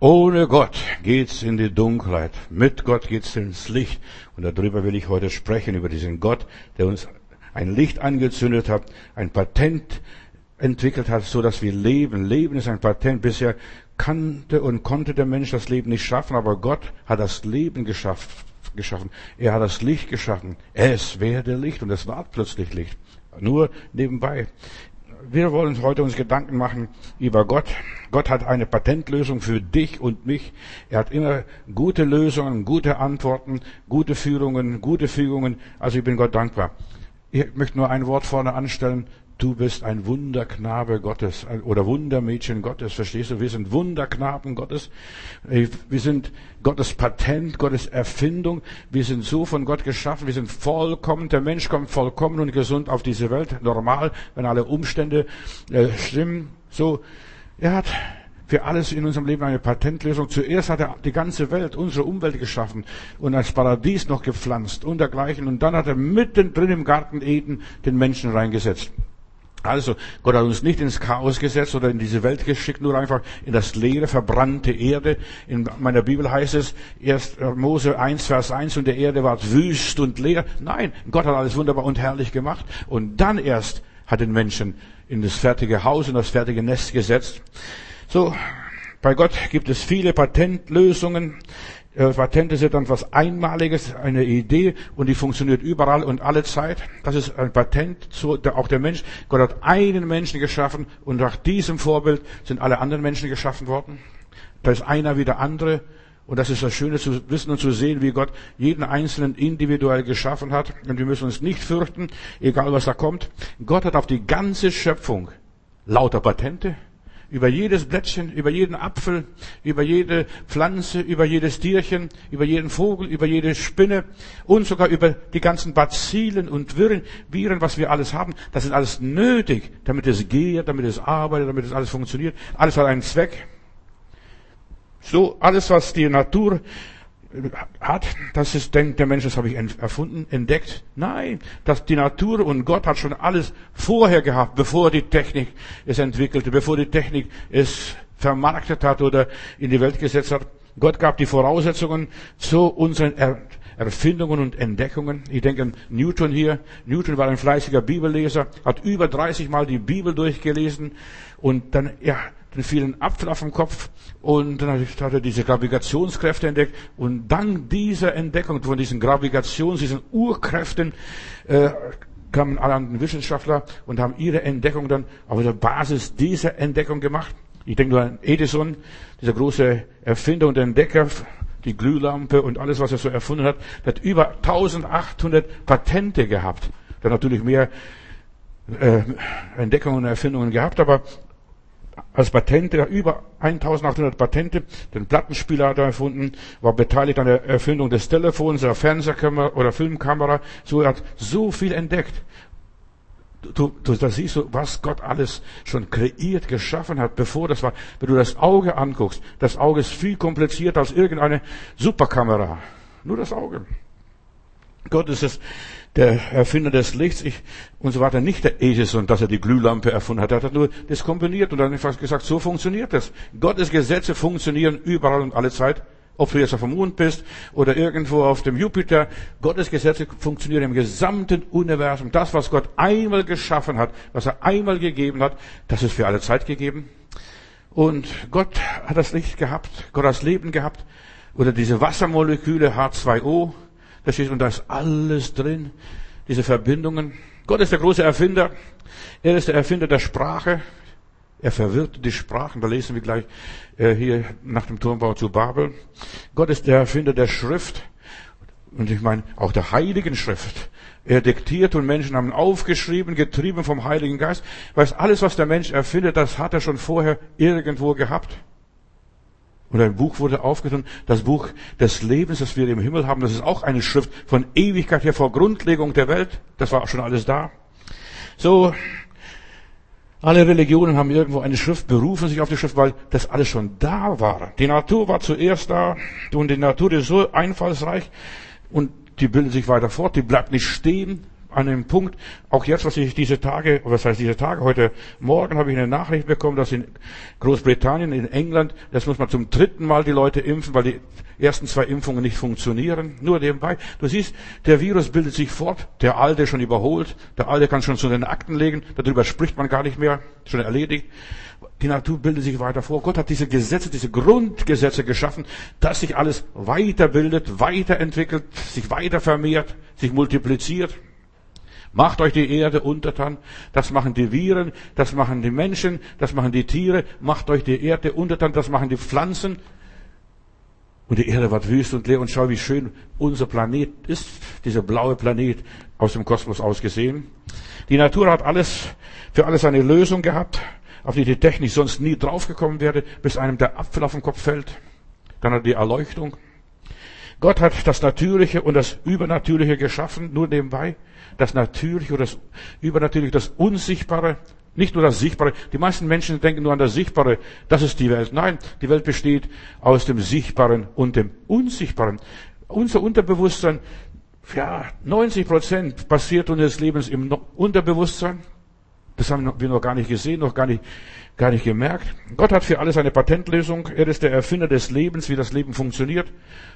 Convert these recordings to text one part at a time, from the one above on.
Ohne Gott geht's in die Dunkelheit. Mit Gott geht's ins Licht. Und darüber will ich heute sprechen, über diesen Gott, der uns ein Licht angezündet hat, ein Patent entwickelt hat, so dass wir leben. Leben ist ein Patent. Bisher kannte und konnte der Mensch das Leben nicht schaffen, aber Gott hat das Leben geschafft, geschaffen. Er hat das Licht geschaffen. Es werde Licht und es war plötzlich Licht. Nur nebenbei wir wollen heute uns Gedanken machen über Gott. Gott hat eine Patentlösung für dich und mich. Er hat immer gute Lösungen, gute Antworten, gute Führungen, gute Fügungen. Also ich bin Gott dankbar. Ich möchte nur ein Wort vorne anstellen. Du bist ein Wunderknabe Gottes oder Wundermädchen Gottes, verstehst du? Wir sind Wunderknaben Gottes. Wir sind Gottes Patent, Gottes Erfindung. Wir sind so von Gott geschaffen. Wir sind vollkommen. Der Mensch kommt vollkommen und gesund auf diese Welt. Normal, wenn alle Umstände äh, stimmen. So, er hat für alles in unserem Leben eine Patentlösung. Zuerst hat er die ganze Welt, unsere Umwelt geschaffen und als Paradies noch gepflanzt und dergleichen. Und dann hat er mittendrin im Garten Eden den Menschen reingesetzt. Also, Gott hat uns nicht ins Chaos gesetzt oder in diese Welt geschickt, nur einfach in das leere, verbrannte Erde. In meiner Bibel heißt es, erst Mose 1, Vers 1, und der Erde war wüst und leer. Nein, Gott hat alles wunderbar und herrlich gemacht. Und dann erst hat den Menschen in das fertige Haus, in das fertige Nest gesetzt. So, bei Gott gibt es viele Patentlösungen. Äh, Patente sind dann was Einmaliges, eine Idee und die funktioniert überall und alle Zeit. Das ist ein Patent, auch der Mensch. Gott hat einen Menschen geschaffen und nach diesem Vorbild sind alle anderen Menschen geschaffen worden. Da ist einer wie der andere. Und das ist das Schöne zu wissen und zu sehen, wie Gott jeden Einzelnen individuell geschaffen hat. Und wir müssen uns nicht fürchten, egal was da kommt. Gott hat auf die ganze Schöpfung lauter Patente über jedes Blättchen, über jeden Apfel, über jede Pflanze, über jedes Tierchen, über jeden Vogel, über jede Spinne und sogar über die ganzen Bazillen und Viren, Viren, was wir alles haben. Das ist alles nötig, damit es geht, damit es arbeitet, damit es alles funktioniert. Alles hat einen Zweck. So, alles, was die Natur hat, das ist, denkt der Mensch, das habe ich erfunden, entdeckt. Nein, dass die Natur und Gott hat schon alles vorher gehabt, bevor die Technik es entwickelte, bevor die Technik es vermarktet hat oder in die Welt gesetzt hat. Gott gab die Voraussetzungen zu unseren er Erfindungen und Entdeckungen. Ich denke an Newton hier. Newton war ein fleißiger Bibelleser, hat über 30 Mal die Bibel durchgelesen und dann, ja, den vielen Apfel auf dem Kopf und dann hat er diese Gravitationskräfte entdeckt und dank dieser Entdeckung von diesen Gravitations, diesen Urkräften äh, kamen alle anderen Wissenschaftler und haben ihre Entdeckung dann auf der Basis dieser Entdeckung gemacht. Ich denke nur an Edison, dieser große Erfinder und Entdecker, die Glühlampe und alles, was er so erfunden hat, der hat über 1800 Patente gehabt. Der hat natürlich mehr äh, Entdeckungen und Erfindungen gehabt, aber als Patente, über 1800 Patente, den Plattenspieler hat er erfunden, war beteiligt an der Erfindung des Telefons, der Fernsehkamera oder Filmkamera, so er hat so viel entdeckt. Du, du, da siehst du, was Gott alles schon kreiert, geschaffen hat, bevor das war. Wenn du das Auge anguckst, das Auge ist viel komplizierter als irgendeine Superkamera. Nur das Auge. Gott ist es, der Erfinder des Lichts ich, und so weiter, nicht der Edison, dass er die Glühlampe erfunden hat. Er hat nur das kombiniert und dann einfach gesagt, so funktioniert das. Gottes Gesetze funktionieren überall und alle Zeit. Ob du jetzt auf dem Mond bist oder irgendwo auf dem Jupiter, Gottes Gesetze funktionieren im gesamten Universum. Das, was Gott einmal geschaffen hat, was er einmal gegeben hat, das ist für alle Zeit gegeben. Und Gott hat das Licht gehabt, Gott hat das Leben gehabt, oder diese Wassermoleküle H2O, da steht, und da ist alles drin. Diese Verbindungen. Gott ist der große Erfinder. Er ist der Erfinder der Sprache. Er verwirrt die Sprachen. Da lesen wir gleich äh, hier nach dem Turmbau zu Babel. Gott ist der Erfinder der Schrift. Und ich meine, auch der Heiligen Schrift. Er diktiert und Menschen haben aufgeschrieben, getrieben vom Heiligen Geist. Weil alles, was der Mensch erfindet, das hat er schon vorher irgendwo gehabt. Und ein Buch wurde aufgetan, das Buch des Lebens, das wir im Himmel haben, das ist auch eine Schrift von Ewigkeit her vor Grundlegung der Welt. Das war auch schon alles da. So, alle Religionen haben irgendwo eine Schrift, berufen sich auf die Schrift, weil das alles schon da war. Die Natur war zuerst da und die Natur ist so einfallsreich und die bildet sich weiter fort, die bleibt nicht stehen. An einem Punkt, auch jetzt, was ich diese Tage, was heißt diese Tage, heute Morgen habe ich eine Nachricht bekommen, dass in Großbritannien, in England, das muss man zum dritten Mal die Leute impfen, weil die ersten zwei Impfungen nicht funktionieren. Nur nebenbei. Du siehst, der Virus bildet sich fort, der alte schon überholt, der alte kann schon zu den Akten legen, darüber spricht man gar nicht mehr, schon erledigt. Die Natur bildet sich weiter vor. Gott hat diese Gesetze, diese Grundgesetze geschaffen, dass sich alles weiterbildet, weiterentwickelt, sich weiter vermehrt, sich multipliziert. Macht euch die Erde untertan. Das machen die Viren, das machen die Menschen, das machen die Tiere. Macht euch die Erde untertan, das machen die Pflanzen. Und die Erde wird wüst und leer. Und schau, wie schön unser Planet ist, dieser blaue Planet aus dem Kosmos ausgesehen. Die Natur hat alles, für alles eine Lösung gehabt, auf die die Technik sonst nie draufgekommen wäre, bis einem der Apfel auf den Kopf fällt. Dann hat die Erleuchtung. Gott hat das Natürliche und das Übernatürliche geschaffen, nur nebenbei das Natürliche oder das Übernatürliche, das Unsichtbare, nicht nur das Sichtbare. Die meisten Menschen denken nur an das Sichtbare, das ist die Welt. Nein, die Welt besteht aus dem Sichtbaren und dem Unsichtbaren. Unser Unterbewusstsein, ja, 90 Prozent passiert unseres Lebens im Unterbewusstsein. Das haben wir noch gar nicht gesehen, noch gar nicht, gar nicht gemerkt. Gott hat für alles eine Patentlösung. Er ist der Erfinder des Lebens, wie das Leben funktioniert.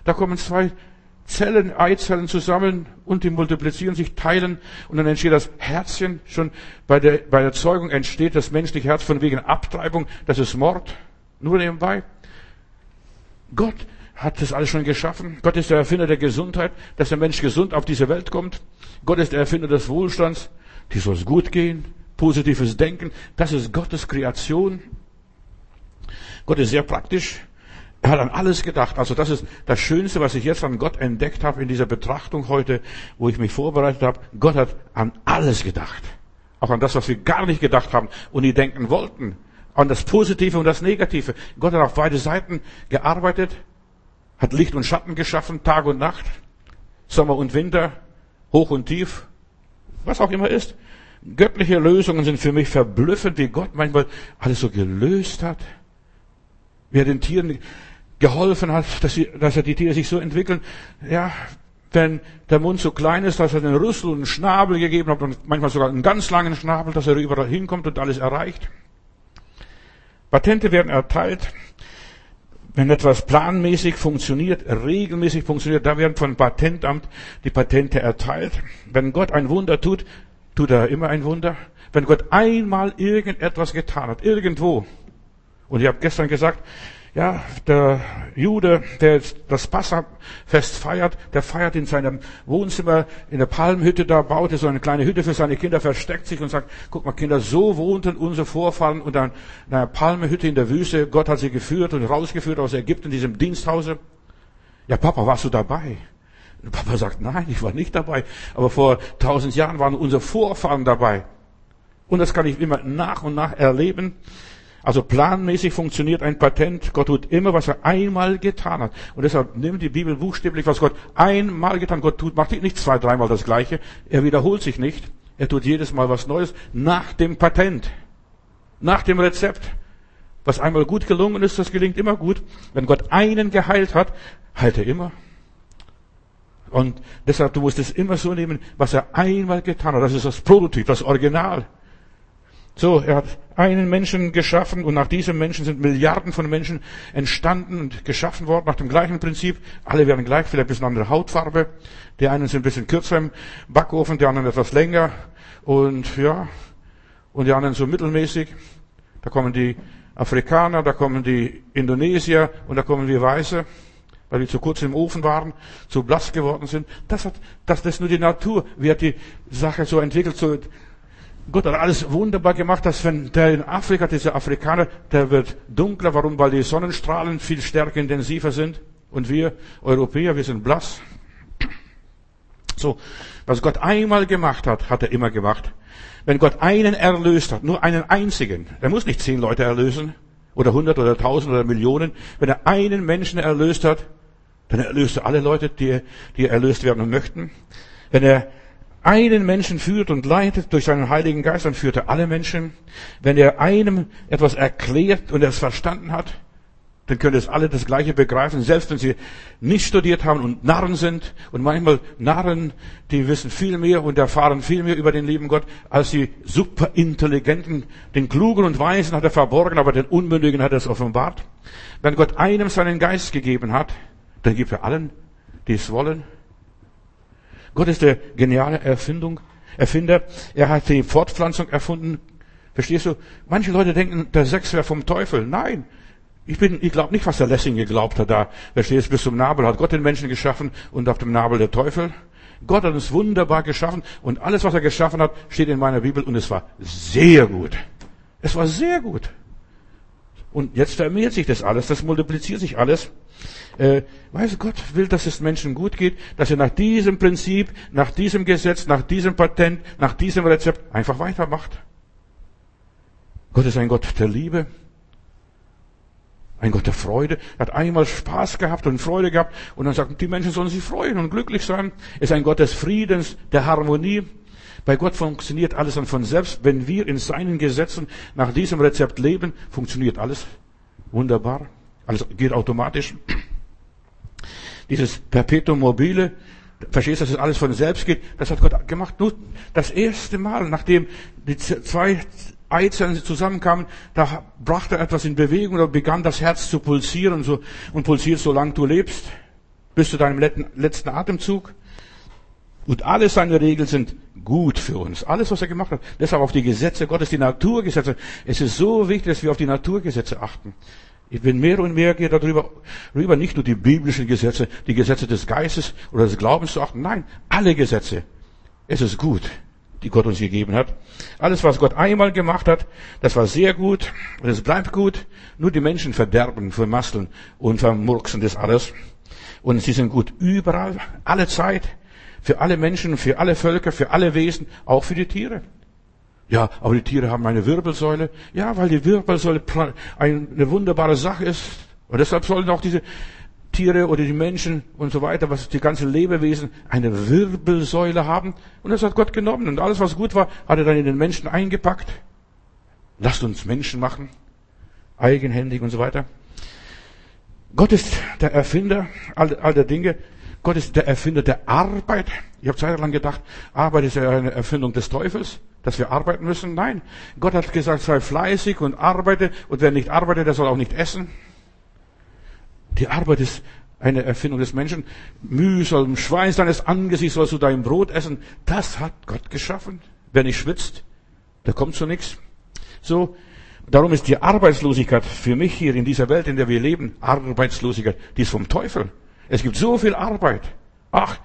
Da kommen zwei Zellen, Eizellen zusammen und die multiplizieren sich, teilen und dann entsteht das Herzchen. Schon bei der, bei der Zeugung entsteht das menschliche Herz von wegen Abtreibung. Das ist Mord. Nur nebenbei. Gott hat das alles schon geschaffen. Gott ist der Erfinder der Gesundheit, dass der Mensch gesund auf diese Welt kommt. Gott ist der Erfinder des Wohlstands. Die soll es gut gehen. Positives Denken. Das ist Gottes Kreation. Gott ist sehr praktisch. Er hat an alles gedacht. Also das ist das Schönste, was ich jetzt an Gott entdeckt habe in dieser Betrachtung heute, wo ich mich vorbereitet habe. Gott hat an alles gedacht. Auch an das, was wir gar nicht gedacht haben und nie denken wollten. An das Positive und das Negative. Gott hat auf beide Seiten gearbeitet, hat Licht und Schatten geschaffen, Tag und Nacht, Sommer und Winter, hoch und tief, was auch immer ist. Göttliche Lösungen sind für mich verblüffend, wie Gott manchmal alles so gelöst hat. Wie er den Tieren geholfen hat, dass, sie, dass er die Tiere sich so entwickeln. Ja, wenn der Mund so klein ist, dass er den Rüssel und einen Schnabel gegeben hat und manchmal sogar einen ganz langen Schnabel, dass er überall hinkommt und alles erreicht. Patente werden erteilt, wenn etwas planmäßig funktioniert, regelmäßig funktioniert, da werden von Patentamt die Patente erteilt. Wenn Gott ein Wunder tut, tut er immer ein Wunder. Wenn Gott einmal irgendetwas getan hat, irgendwo, und ich habe gestern gesagt, ja, der Jude, der das Passafest feiert, der feiert in seinem Wohnzimmer in der Palmhütte, da baut er so eine kleine Hütte für seine Kinder, versteckt sich und sagt, guck mal Kinder, so wohnten unsere Vorfahren unter einer Palmhütte in der Wüste. Gott hat sie geführt und rausgeführt aus Ägypten, diesem Diensthause. Ja, Papa, warst du dabei? Papa sagt, nein, ich war nicht dabei. Aber vor tausend Jahren waren unsere Vorfahren dabei. Und das kann ich immer nach und nach erleben. Also planmäßig funktioniert ein Patent. Gott tut immer, was er einmal getan hat. Und deshalb nimmt die Bibel buchstäblich, was Gott einmal getan hat. Gott tut, macht nicht zwei, dreimal das Gleiche. Er wiederholt sich nicht. Er tut jedes Mal was Neues nach dem Patent. Nach dem Rezept. Was einmal gut gelungen ist, das gelingt immer gut. Wenn Gott einen geheilt hat, heilt er immer. Und deshalb, du musst es immer so nehmen, was er einmal getan hat. Das ist das Prototyp, das Original. So, er hat einen Menschen geschaffen und nach diesem Menschen sind Milliarden von Menschen entstanden und geschaffen worden nach dem gleichen Prinzip. Alle werden gleich, vielleicht ein bisschen andere Hautfarbe. Die einen sind ein bisschen kürzer im Backofen, die anderen etwas länger und ja, und die anderen so mittelmäßig. Da kommen die Afrikaner, da kommen die Indonesier und da kommen wir Weiße, weil die zu kurz im Ofen waren, zu blass geworden sind. Das hat, das, das ist nur die Natur. Wie hat die Sache so entwickelt, so Gott hat alles wunderbar gemacht, dass wenn der in Afrika, dieser Afrikaner, der wird dunkler. Warum? Weil die Sonnenstrahlen viel stärker intensiver sind. Und wir Europäer, wir sind blass. So, was Gott einmal gemacht hat, hat er immer gemacht. Wenn Gott einen erlöst hat, nur einen einzigen, er muss nicht zehn Leute erlösen, oder hundert oder tausend oder Millionen. Wenn er einen Menschen erlöst hat, erlöst er alle Leute, die, die erlöst werden möchten. Wenn er einen Menschen führt und leitet durch seinen Heiligen Geist, dann führt er alle Menschen. Wenn er einem etwas erklärt und er es verstanden hat, dann können es alle das Gleiche begreifen, selbst wenn sie nicht studiert haben und Narren sind. Und manchmal Narren, die wissen viel mehr und erfahren viel mehr über den lieben Gott, als die superintelligenten. Den Klugen und Weisen hat er verborgen, aber den Unmündigen hat er es offenbart. Wenn Gott einem seinen Geist gegeben hat, dann gibt er allen, die es wollen. Gott ist der geniale Erfindung, Erfinder. Er hat die Fortpflanzung erfunden. Verstehst du? Manche Leute denken, der Sex wäre vom Teufel. Nein. Ich bin, ich glaube nicht, was der Lessing geglaubt hat da. Verstehst du? Bis zum Nabel hat Gott den Menschen geschaffen und auf dem Nabel der Teufel. Gott hat uns wunderbar geschaffen und alles, was er geschaffen hat, steht in meiner Bibel und es war sehr gut. Es war sehr gut. Und jetzt vermehrt sich das alles, das multipliziert sich alles. Äh, weißt du, Gott will, dass es Menschen gut geht, dass er nach diesem Prinzip, nach diesem Gesetz, nach diesem Patent, nach diesem Rezept einfach weitermacht. Gott ist ein Gott der Liebe, ein Gott der Freude. Hat einmal Spaß gehabt und Freude gehabt und dann sagt, die Menschen sollen sich freuen und glücklich sein. Ist ein Gott des Friedens, der Harmonie. Bei Gott funktioniert alles dann von selbst. Wenn wir in seinen Gesetzen nach diesem Rezept leben, funktioniert alles wunderbar. Alles geht automatisch. Dieses Perpetuum mobile, verstehst du, dass es alles von selbst geht, das hat Gott gemacht. Nur das erste Mal, nachdem die zwei Eizellen zusammenkamen, da brachte er etwas in Bewegung, da begann das Herz zu pulsieren und, so, und pulsiert, solange du lebst, bis zu deinem letzten Atemzug. Und alle seine Regeln sind gut für uns. Alles, was er gemacht hat. Deshalb auf die Gesetze Gottes, die Naturgesetze. Es ist so wichtig, dass wir auf die Naturgesetze achten. Ich bin mehr und mehr gehe darüber, rüber, nicht nur die biblischen Gesetze, die Gesetze des Geistes oder des Glaubens zu achten. Nein, alle Gesetze. Es ist gut, die Gott uns gegeben hat. Alles, was Gott einmal gemacht hat, das war sehr gut und es bleibt gut. Nur die Menschen verderben, vermasseln und vermurksen das alles. Und sie sind gut überall, alle Zeit, für alle Menschen, für alle Völker, für alle Wesen, auch für die Tiere. Ja, aber die Tiere haben eine Wirbelsäule. Ja, weil die Wirbelsäule eine wunderbare Sache ist. Und deshalb sollen auch diese Tiere oder die Menschen und so weiter, was die ganzen Lebewesen, eine Wirbelsäule haben. Und das hat Gott genommen. Und alles, was gut war, hat er dann in den Menschen eingepackt. Lasst uns Menschen machen. Eigenhändig und so weiter. Gott ist der Erfinder all, all der Dinge. Gott ist der Erfinder der Arbeit. Ich habe zeitlang gedacht, Arbeit ist ja eine Erfindung des Teufels dass wir arbeiten müssen? Nein. Gott hat gesagt, sei fleißig und arbeite. Und wer nicht arbeitet, der soll auch nicht essen. Die Arbeit ist eine Erfindung des Menschen. Mühsal, Schweiß deines Angesichts sollst du dein Brot essen. Das hat Gott geschaffen. Wer nicht schwitzt, der kommt zu nichts. So, darum ist die Arbeitslosigkeit für mich hier in dieser Welt, in der wir leben, Arbeitslosigkeit, die ist vom Teufel. Es gibt so viel Arbeit. Ach,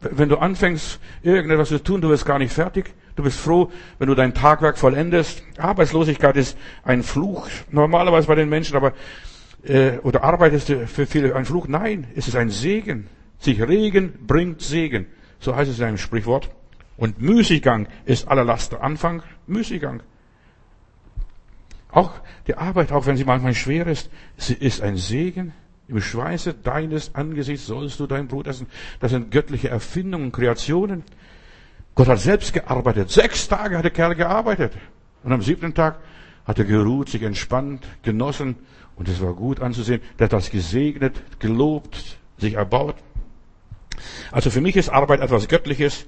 wenn du anfängst, irgendetwas zu tun, du wirst gar nicht fertig. Du bist froh, wenn du dein Tagwerk vollendest. Arbeitslosigkeit ist ein Fluch, normalerweise bei den Menschen, aber äh, oder Arbeit ist für viele ein Fluch. Nein, es ist ein Segen. Sich regen bringt Segen. So heißt es in einem Sprichwort. Und Müßiggang ist aller Laster Anfang. Müßiggang. Auch die Arbeit, auch wenn sie manchmal schwer ist, sie ist ein Segen. Im Schweiße deines Angesichts sollst du dein Brot essen. Das sind göttliche Erfindungen, Kreationen. Gott hat selbst gearbeitet. Sechs Tage hat der Kerl gearbeitet. Und am siebten Tag hat er geruht, sich entspannt, genossen. Und es war gut anzusehen. Der hat das gesegnet, gelobt, sich erbaut. Also für mich ist Arbeit etwas Göttliches.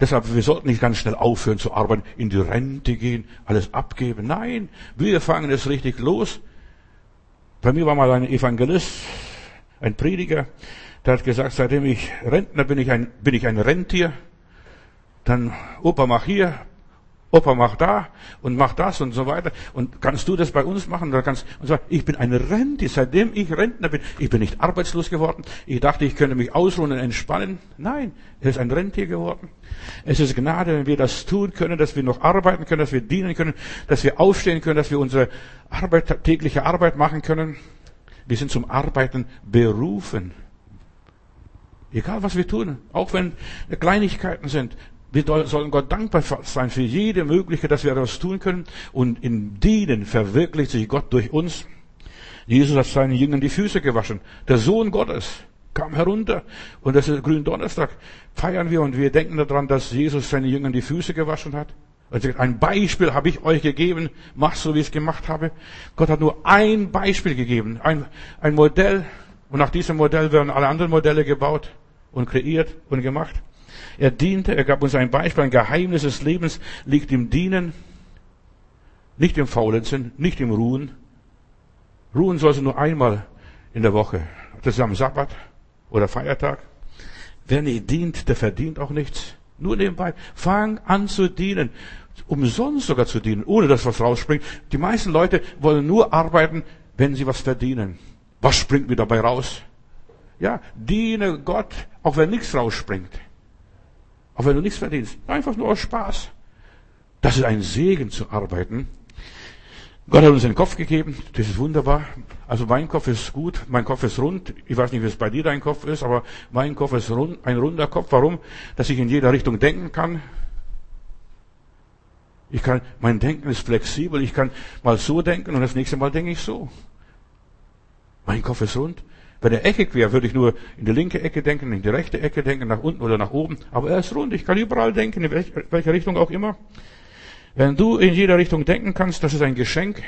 Deshalb, wir sollten nicht ganz schnell aufhören zu arbeiten, in die Rente gehen, alles abgeben. Nein, wir fangen es richtig los. Bei mir war mal ein Evangelist, ein Prediger, der hat gesagt, seitdem ich Rentner bin, ich ein, bin ich ein Rentier. Dann Opa mach hier, Opa mach da und mach das und so weiter. Und kannst du das bei uns machen? Oder kannst, und so, ich bin ein Rentier, seitdem ich Rentner bin. Ich bin nicht arbeitslos geworden. Ich dachte, ich könnte mich ausruhen und entspannen. Nein, er ist ein Rentier geworden. Es ist Gnade, wenn wir das tun können, dass wir noch arbeiten können, dass wir dienen können, dass wir aufstehen können, dass wir unsere Arbeit, tägliche Arbeit machen können. Wir sind zum Arbeiten berufen. Egal was wir tun, auch wenn Kleinigkeiten sind, wir sollen Gott dankbar sein für jede Möglichkeit, dass wir etwas tun können. Und in denen verwirklicht sich Gott durch uns. Jesus hat seinen Jüngern die Füße gewaschen. Der Sohn Gottes kam herunter. Und das ist Gründonnerstag. Feiern wir und wir denken daran, dass Jesus seinen Jüngern die Füße gewaschen hat. Also ein Beispiel habe ich euch gegeben, macht so, wie ich es gemacht habe. Gott hat nur ein Beispiel gegeben, ein, ein Modell. Und nach diesem Modell werden alle anderen Modelle gebaut und kreiert und gemacht. Er diente, er gab uns ein Beispiel, ein Geheimnis des Lebens liegt im Dienen, nicht im Faulenzen, nicht im Ruhen. Ruhen soll sie nur einmal in der Woche. Das ist am Sabbat oder Feiertag. Wer nicht dient, der verdient auch nichts. Nur nebenbei. Fang an zu dienen umsonst sogar zu dienen, ohne dass was rausspringt. Die meisten Leute wollen nur arbeiten, wenn sie was verdienen. Was springt mir dabei raus? Ja, diene Gott, auch wenn nichts rausspringt. Auch wenn du nichts verdienst. Einfach nur aus Spaß. Das ist ein Segen zu arbeiten. Gott hat uns den Kopf gegeben, das ist wunderbar. Also mein Kopf ist gut, mein Kopf ist rund. Ich weiß nicht, wie es bei dir dein Kopf ist, aber mein Kopf ist rund, ein runder Kopf. Warum? Dass ich in jeder Richtung denken kann. Ich kann, mein Denken ist flexibel. Ich kann mal so denken und das nächste Mal denke ich so. Mein Kopf ist rund. Wenn er eckig wäre, würde ich nur in die linke Ecke denken, in die rechte Ecke denken, nach unten oder nach oben. Aber er ist rund. Ich kann überall denken, in welche Richtung auch immer. Wenn du in jeder Richtung denken kannst, das ist ein Geschenk.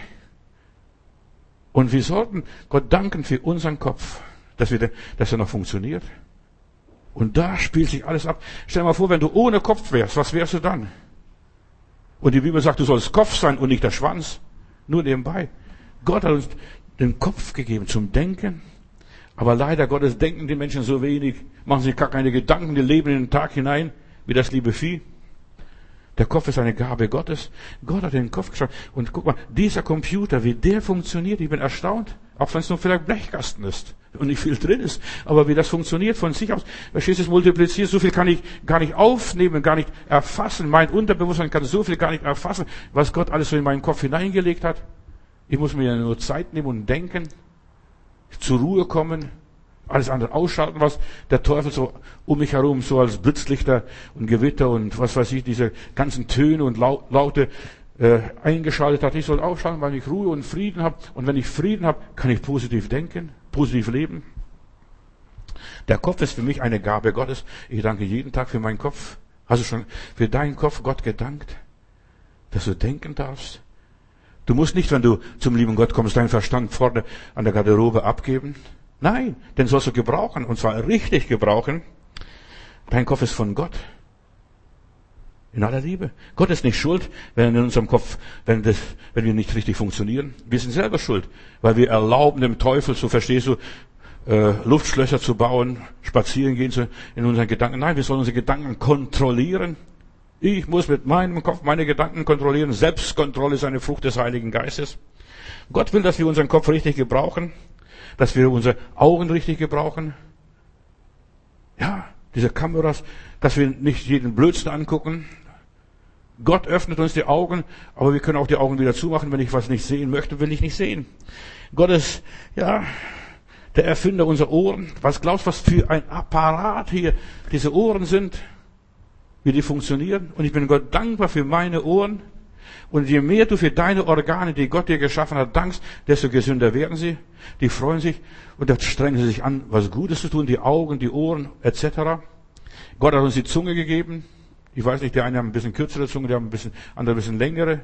Und wir sollten Gott danken für unseren Kopf, dass, wir, dass er noch funktioniert. Und da spielt sich alles ab. Stell dir mal vor, wenn du ohne Kopf wärst, was wärst du dann? Und die Bibel sagt, du sollst Kopf sein und nicht der Schwanz. Nur nebenbei. Gott hat uns den Kopf gegeben zum Denken. Aber leider Gottes denken die Menschen so wenig, machen sich gar keine Gedanken, die leben in den Tag hinein, wie das liebe Vieh. Der Kopf ist eine Gabe Gottes. Gott hat den Kopf geschaut. Und guck mal, dieser Computer, wie der funktioniert, ich bin erstaunt. Auch wenn es nur vielleicht Blechkasten ist und nicht viel drin ist. Aber wie das funktioniert von sich aus. Verstehst du, es multipliziert, so viel kann ich gar nicht aufnehmen, gar nicht erfassen. Mein Unterbewusstsein kann so viel gar nicht erfassen, was Gott alles so in meinen Kopf hineingelegt hat. Ich muss mir nur Zeit nehmen und denken, zur Ruhe kommen, alles andere ausschalten, was der Teufel so um mich herum, so als Blitzlichter und Gewitter und was weiß ich, diese ganzen Töne und Laute äh, eingeschaltet hat. Ich soll ausschalten, weil ich Ruhe und Frieden habe. Und wenn ich Frieden habe, kann ich positiv denken, positiv leben. Der Kopf ist für mich eine Gabe Gottes. Ich danke jeden Tag für meinen Kopf. Hast du schon für deinen Kopf Gott gedankt, dass du denken darfst? Du musst nicht, wenn du zum lieben Gott kommst, deinen Verstand vorne an der Garderobe abgeben. Nein, den sollst du gebrauchen, und zwar richtig gebrauchen. Dein Kopf ist von Gott. In aller Liebe. Gott ist nicht schuld, wenn in unserem Kopf, wenn, das, wenn wir nicht richtig funktionieren. Wir sind selber schuld, weil wir erlauben dem Teufel, so verstehst du, äh, Luftschlösser zu bauen, spazieren gehen zu, in unseren Gedanken. Nein, wir sollen unsere Gedanken kontrollieren. Ich muss mit meinem Kopf meine Gedanken kontrollieren. Selbstkontrolle ist eine Frucht des Heiligen Geistes. Gott will, dass wir unseren Kopf richtig gebrauchen, dass wir unsere Augen richtig gebrauchen. Ja, diese Kameras, dass wir nicht jeden Blödsinn angucken, Gott öffnet uns die Augen, aber wir können auch die Augen wieder zumachen. Wenn ich was nicht sehen möchte, will ich nicht sehen. Gott ist, ja, der Erfinder unserer Ohren. Was glaubst du, was für ein Apparat hier diese Ohren sind? Wie die funktionieren? Und ich bin Gott dankbar für meine Ohren. Und je mehr du für deine Organe, die Gott dir geschaffen hat, dankst, desto gesünder werden sie. Die freuen sich und da strengen sie sich an, was Gutes zu tun, die Augen, die Ohren, etc. Gott hat uns die Zunge gegeben. Ich weiß nicht, der eine hat ein bisschen kürzere Zunge, der hat ein bisschen, andere ein bisschen längere.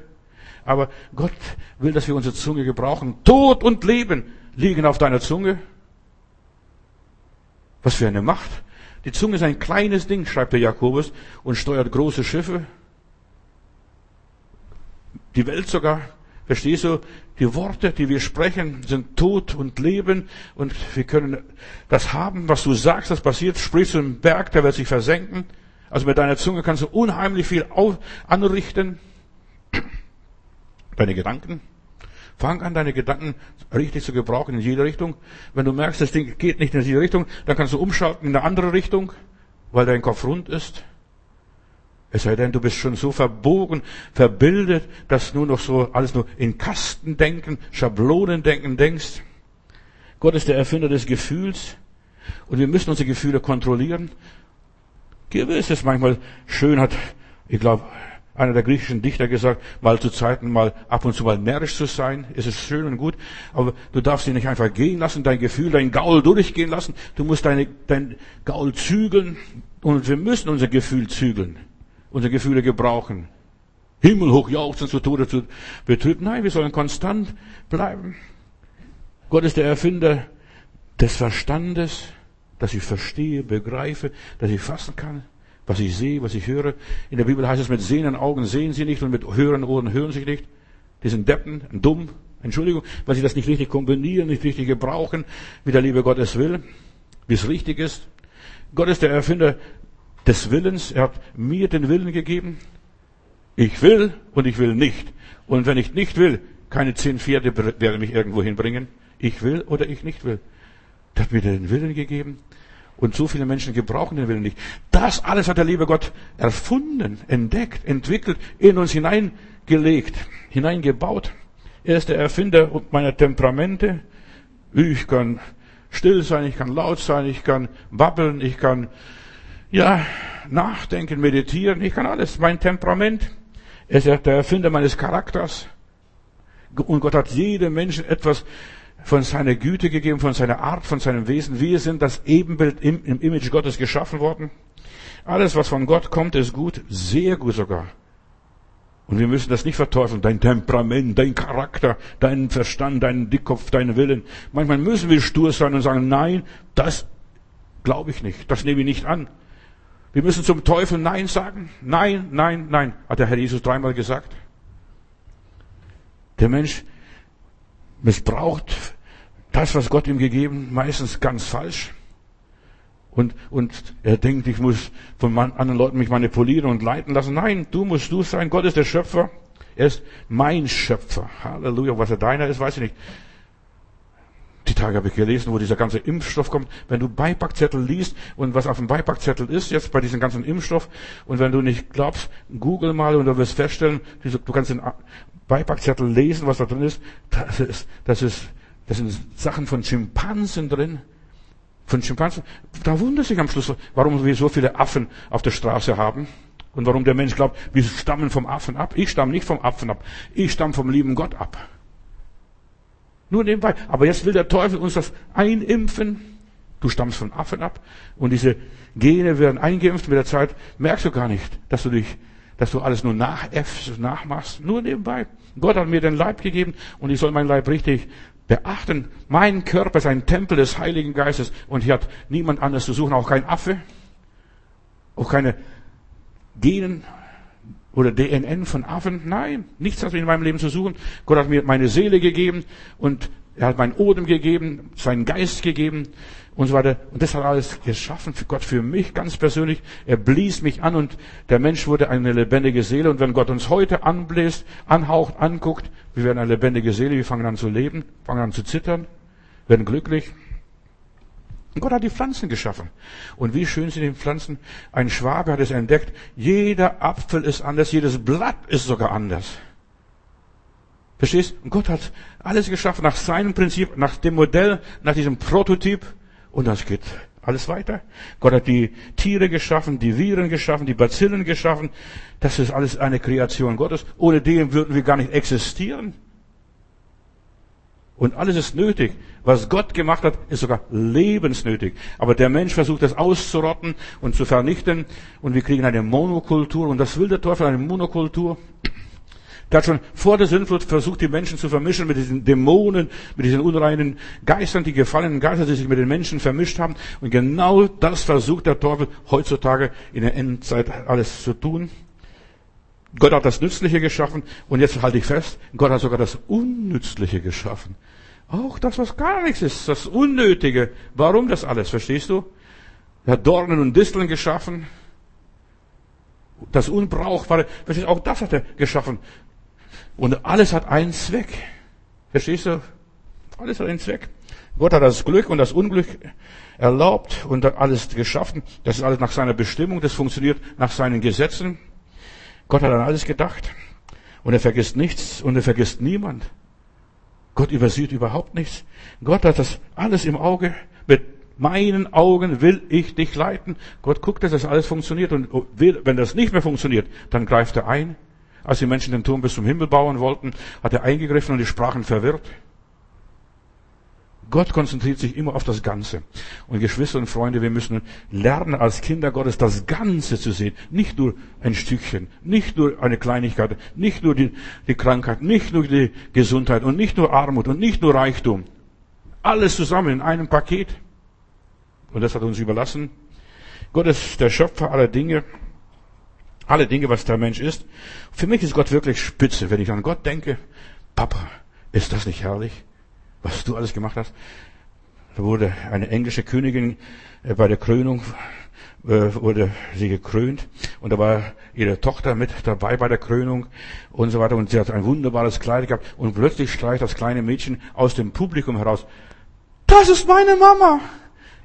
Aber Gott will, dass wir unsere Zunge gebrauchen. Tod und Leben liegen auf deiner Zunge. Was für eine Macht. Die Zunge ist ein kleines Ding, schreibt der Jakobus, und steuert große Schiffe. Die Welt sogar. Verstehst du? Die Worte, die wir sprechen, sind Tod und Leben und wir können das haben, was du sagst, das passiert. Sprichst du im Berg, der wird sich versenken. Also mit deiner Zunge kannst du unheimlich viel anrichten. Deine Gedanken. Fang an, deine Gedanken richtig zu gebrauchen in jede Richtung. Wenn du merkst, das Ding geht nicht in diese Richtung, dann kannst du umschalten in eine andere Richtung, weil dein Kopf rund ist. Es sei denn, du bist schon so verbogen, verbildet, dass nur noch so alles nur in Kastendenken, Schablonendenken denkst. Gott ist der Erfinder des Gefühls und wir müssen unsere Gefühle kontrollieren. Gewiss ist manchmal schön, hat, ich glaube, einer der griechischen Dichter gesagt, mal zu Zeiten mal ab und zu mal närrisch zu sein, ist es schön und gut, aber du darfst dich nicht einfach gehen lassen, dein Gefühl, dein Gaul durchgehen lassen, du musst deine, dein Gaul zügeln und wir müssen unser Gefühl zügeln, unsere Gefühle gebrauchen. himmelhoch jauchzen, zu Tode zu betrübt. Nein, wir sollen konstant bleiben. Gott ist der Erfinder des Verstandes, dass ich verstehe, begreife, dass ich fassen kann, was ich sehe, was ich höre. In der Bibel heißt es, mit sehenden Augen sehen sie nicht und mit hörenden Ohren hören sie nicht. Die sind Deppen, dumm, Entschuldigung, weil sie das nicht richtig kombinieren, nicht richtig gebrauchen, wie der liebe Gott es will, wie es richtig ist. Gott ist der Erfinder des Willens. Er hat mir den Willen gegeben. Ich will und ich will nicht. Und wenn ich nicht will, keine zehn Pferde werden mich irgendwo hinbringen. Ich will oder ich nicht will. Der hat mir den Willen gegeben. Und so viele Menschen gebrauchen den Willen nicht. Das alles hat der liebe Gott erfunden, entdeckt, entwickelt, in uns hineingelegt, hineingebaut. Er ist der Erfinder meiner Temperamente. Ich kann still sein, ich kann laut sein, ich kann babbeln, ich kann, ja, nachdenken, meditieren, ich kann alles. Mein Temperament. Er ist der Erfinder meines Charakters. Und Gott hat jedem Menschen etwas von seiner Güte gegeben, von seiner Art, von seinem Wesen. Wir sind das Ebenbild im, im Image Gottes geschaffen worden. Alles, was von Gott kommt, ist gut, sehr gut sogar. Und wir müssen das nicht verteufeln, dein Temperament, dein Charakter, dein Verstand, dein Dickkopf, deinen Willen. Manchmal müssen wir stur sein und sagen, nein, das glaube ich nicht, das nehme ich nicht an. Wir müssen zum Teufel Nein sagen. Nein, nein, nein, hat der Herr Jesus dreimal gesagt. Der Mensch missbraucht das, was Gott ihm gegeben, meistens ganz falsch. Und, und er denkt, ich muss von anderen Leuten mich manipulieren und leiten lassen. Nein, du musst du sein. Gott ist der Schöpfer. Er ist mein Schöpfer. Halleluja. Was er deiner ist, weiß ich nicht. Die Tage habe ich gelesen, wo dieser ganze Impfstoff kommt. Wenn du Beipackzettel liest und was auf dem Beipackzettel ist jetzt bei diesem ganzen Impfstoff und wenn du nicht glaubst, google mal und du wirst feststellen, du kannst den Beipackzettel lesen, was da drin ist. Das ist, das ist, das sind Sachen von Schimpansen drin von Schimpansen. Da wundert sich am Schluss, warum wir so viele Affen auf der Straße haben. Und warum der Mensch glaubt, wir stammen vom Affen ab. Ich stamme nicht vom Affen ab. Ich stamme vom lieben Gott ab. Nur nebenbei. Aber jetzt will der Teufel uns das einimpfen. Du stammst von Affen ab. Und diese Gene werden eingeimpft. Mit der Zeit merkst du gar nicht, dass du dich, dass du alles nur nachäffst, nachmachst. Nur nebenbei. Gott hat mir den Leib gegeben und ich soll meinen Leib richtig beachten, mein Körper ist ein Tempel des Heiligen Geistes und hier hat niemand anders zu suchen, auch kein Affe, auch keine Genen oder DNN von Affen. Nein, nichts hat in meinem Leben zu suchen. Gott hat mir meine Seele gegeben und er hat meinen Odem gegeben, seinen Geist gegeben und so weiter. Und das hat alles geschaffen für Gott, für mich ganz persönlich. Er blies mich an und der Mensch wurde eine lebendige Seele. Und wenn Gott uns heute anbläst, anhaucht, anguckt, wir werden eine lebendige Seele, wir fangen an zu leben, fangen an zu zittern, werden glücklich. Gott hat die Pflanzen geschaffen. Und wie schön sind die Pflanzen? Ein Schwabe hat es entdeckt. Jeder Apfel ist anders, jedes Blatt ist sogar anders. Verstehst? Und Gott hat alles geschaffen nach seinem Prinzip, nach dem Modell, nach diesem Prototyp. Und das geht alles weiter. Gott hat die Tiere geschaffen, die Viren geschaffen, die Bazillen geschaffen. Das ist alles eine Kreation Gottes. Ohne dem würden wir gar nicht existieren. Und alles ist nötig. Was Gott gemacht hat, ist sogar lebensnötig. Aber der Mensch versucht das auszurotten und zu vernichten. Und wir kriegen eine Monokultur. Und das will der Teufel, eine Monokultur. Der hat schon vor der Sintflut versucht, die Menschen zu vermischen mit diesen Dämonen, mit diesen unreinen Geistern, die gefallenen Geister, die sich mit den Menschen vermischt haben. Und genau das versucht der Teufel heutzutage in der Endzeit alles zu tun. Gott hat das Nützliche geschaffen und jetzt halte ich fest, Gott hat sogar das Unnützliche geschaffen. Auch das, was gar nichts ist, das Unnötige. Warum das alles, verstehst du? Er hat Dornen und Disteln geschaffen. Das Unbrauchbare, verstehst du, auch das hat er geschaffen. Und alles hat einen Zweck. Verstehst du? Alles hat einen Zweck. Gott hat das Glück und das Unglück erlaubt und hat alles geschaffen. Das ist alles nach seiner Bestimmung. Das funktioniert nach seinen Gesetzen. Gott hat an alles gedacht. Und er vergisst nichts und er vergisst niemand. Gott übersieht überhaupt nichts. Gott hat das alles im Auge. Mit meinen Augen will ich dich leiten. Gott guckt, dass das alles funktioniert. Und wenn das nicht mehr funktioniert, dann greift er ein. Als die Menschen den Turm bis zum Himmel bauen wollten, hat er eingegriffen und die Sprachen verwirrt. Gott konzentriert sich immer auf das Ganze. Und Geschwister und Freunde, wir müssen lernen, als Kinder Gottes das Ganze zu sehen. Nicht nur ein Stückchen, nicht nur eine Kleinigkeit, nicht nur die, die Krankheit, nicht nur die Gesundheit und nicht nur Armut und nicht nur Reichtum. Alles zusammen in einem Paket. Und das hat uns überlassen. Gott ist der Schöpfer aller Dinge. Alle Dinge, was der Mensch ist. Für mich ist Gott wirklich spitze. Wenn ich an Gott denke, Papa, ist das nicht herrlich? Was du alles gemacht hast? Da wurde eine englische Königin äh, bei der Krönung äh, wurde sie gekrönt und da war ihre Tochter mit dabei bei der Krönung und so weiter und sie hat ein wunderbares Kleid gehabt und plötzlich streicht das kleine Mädchen aus dem Publikum heraus. Das ist meine Mama!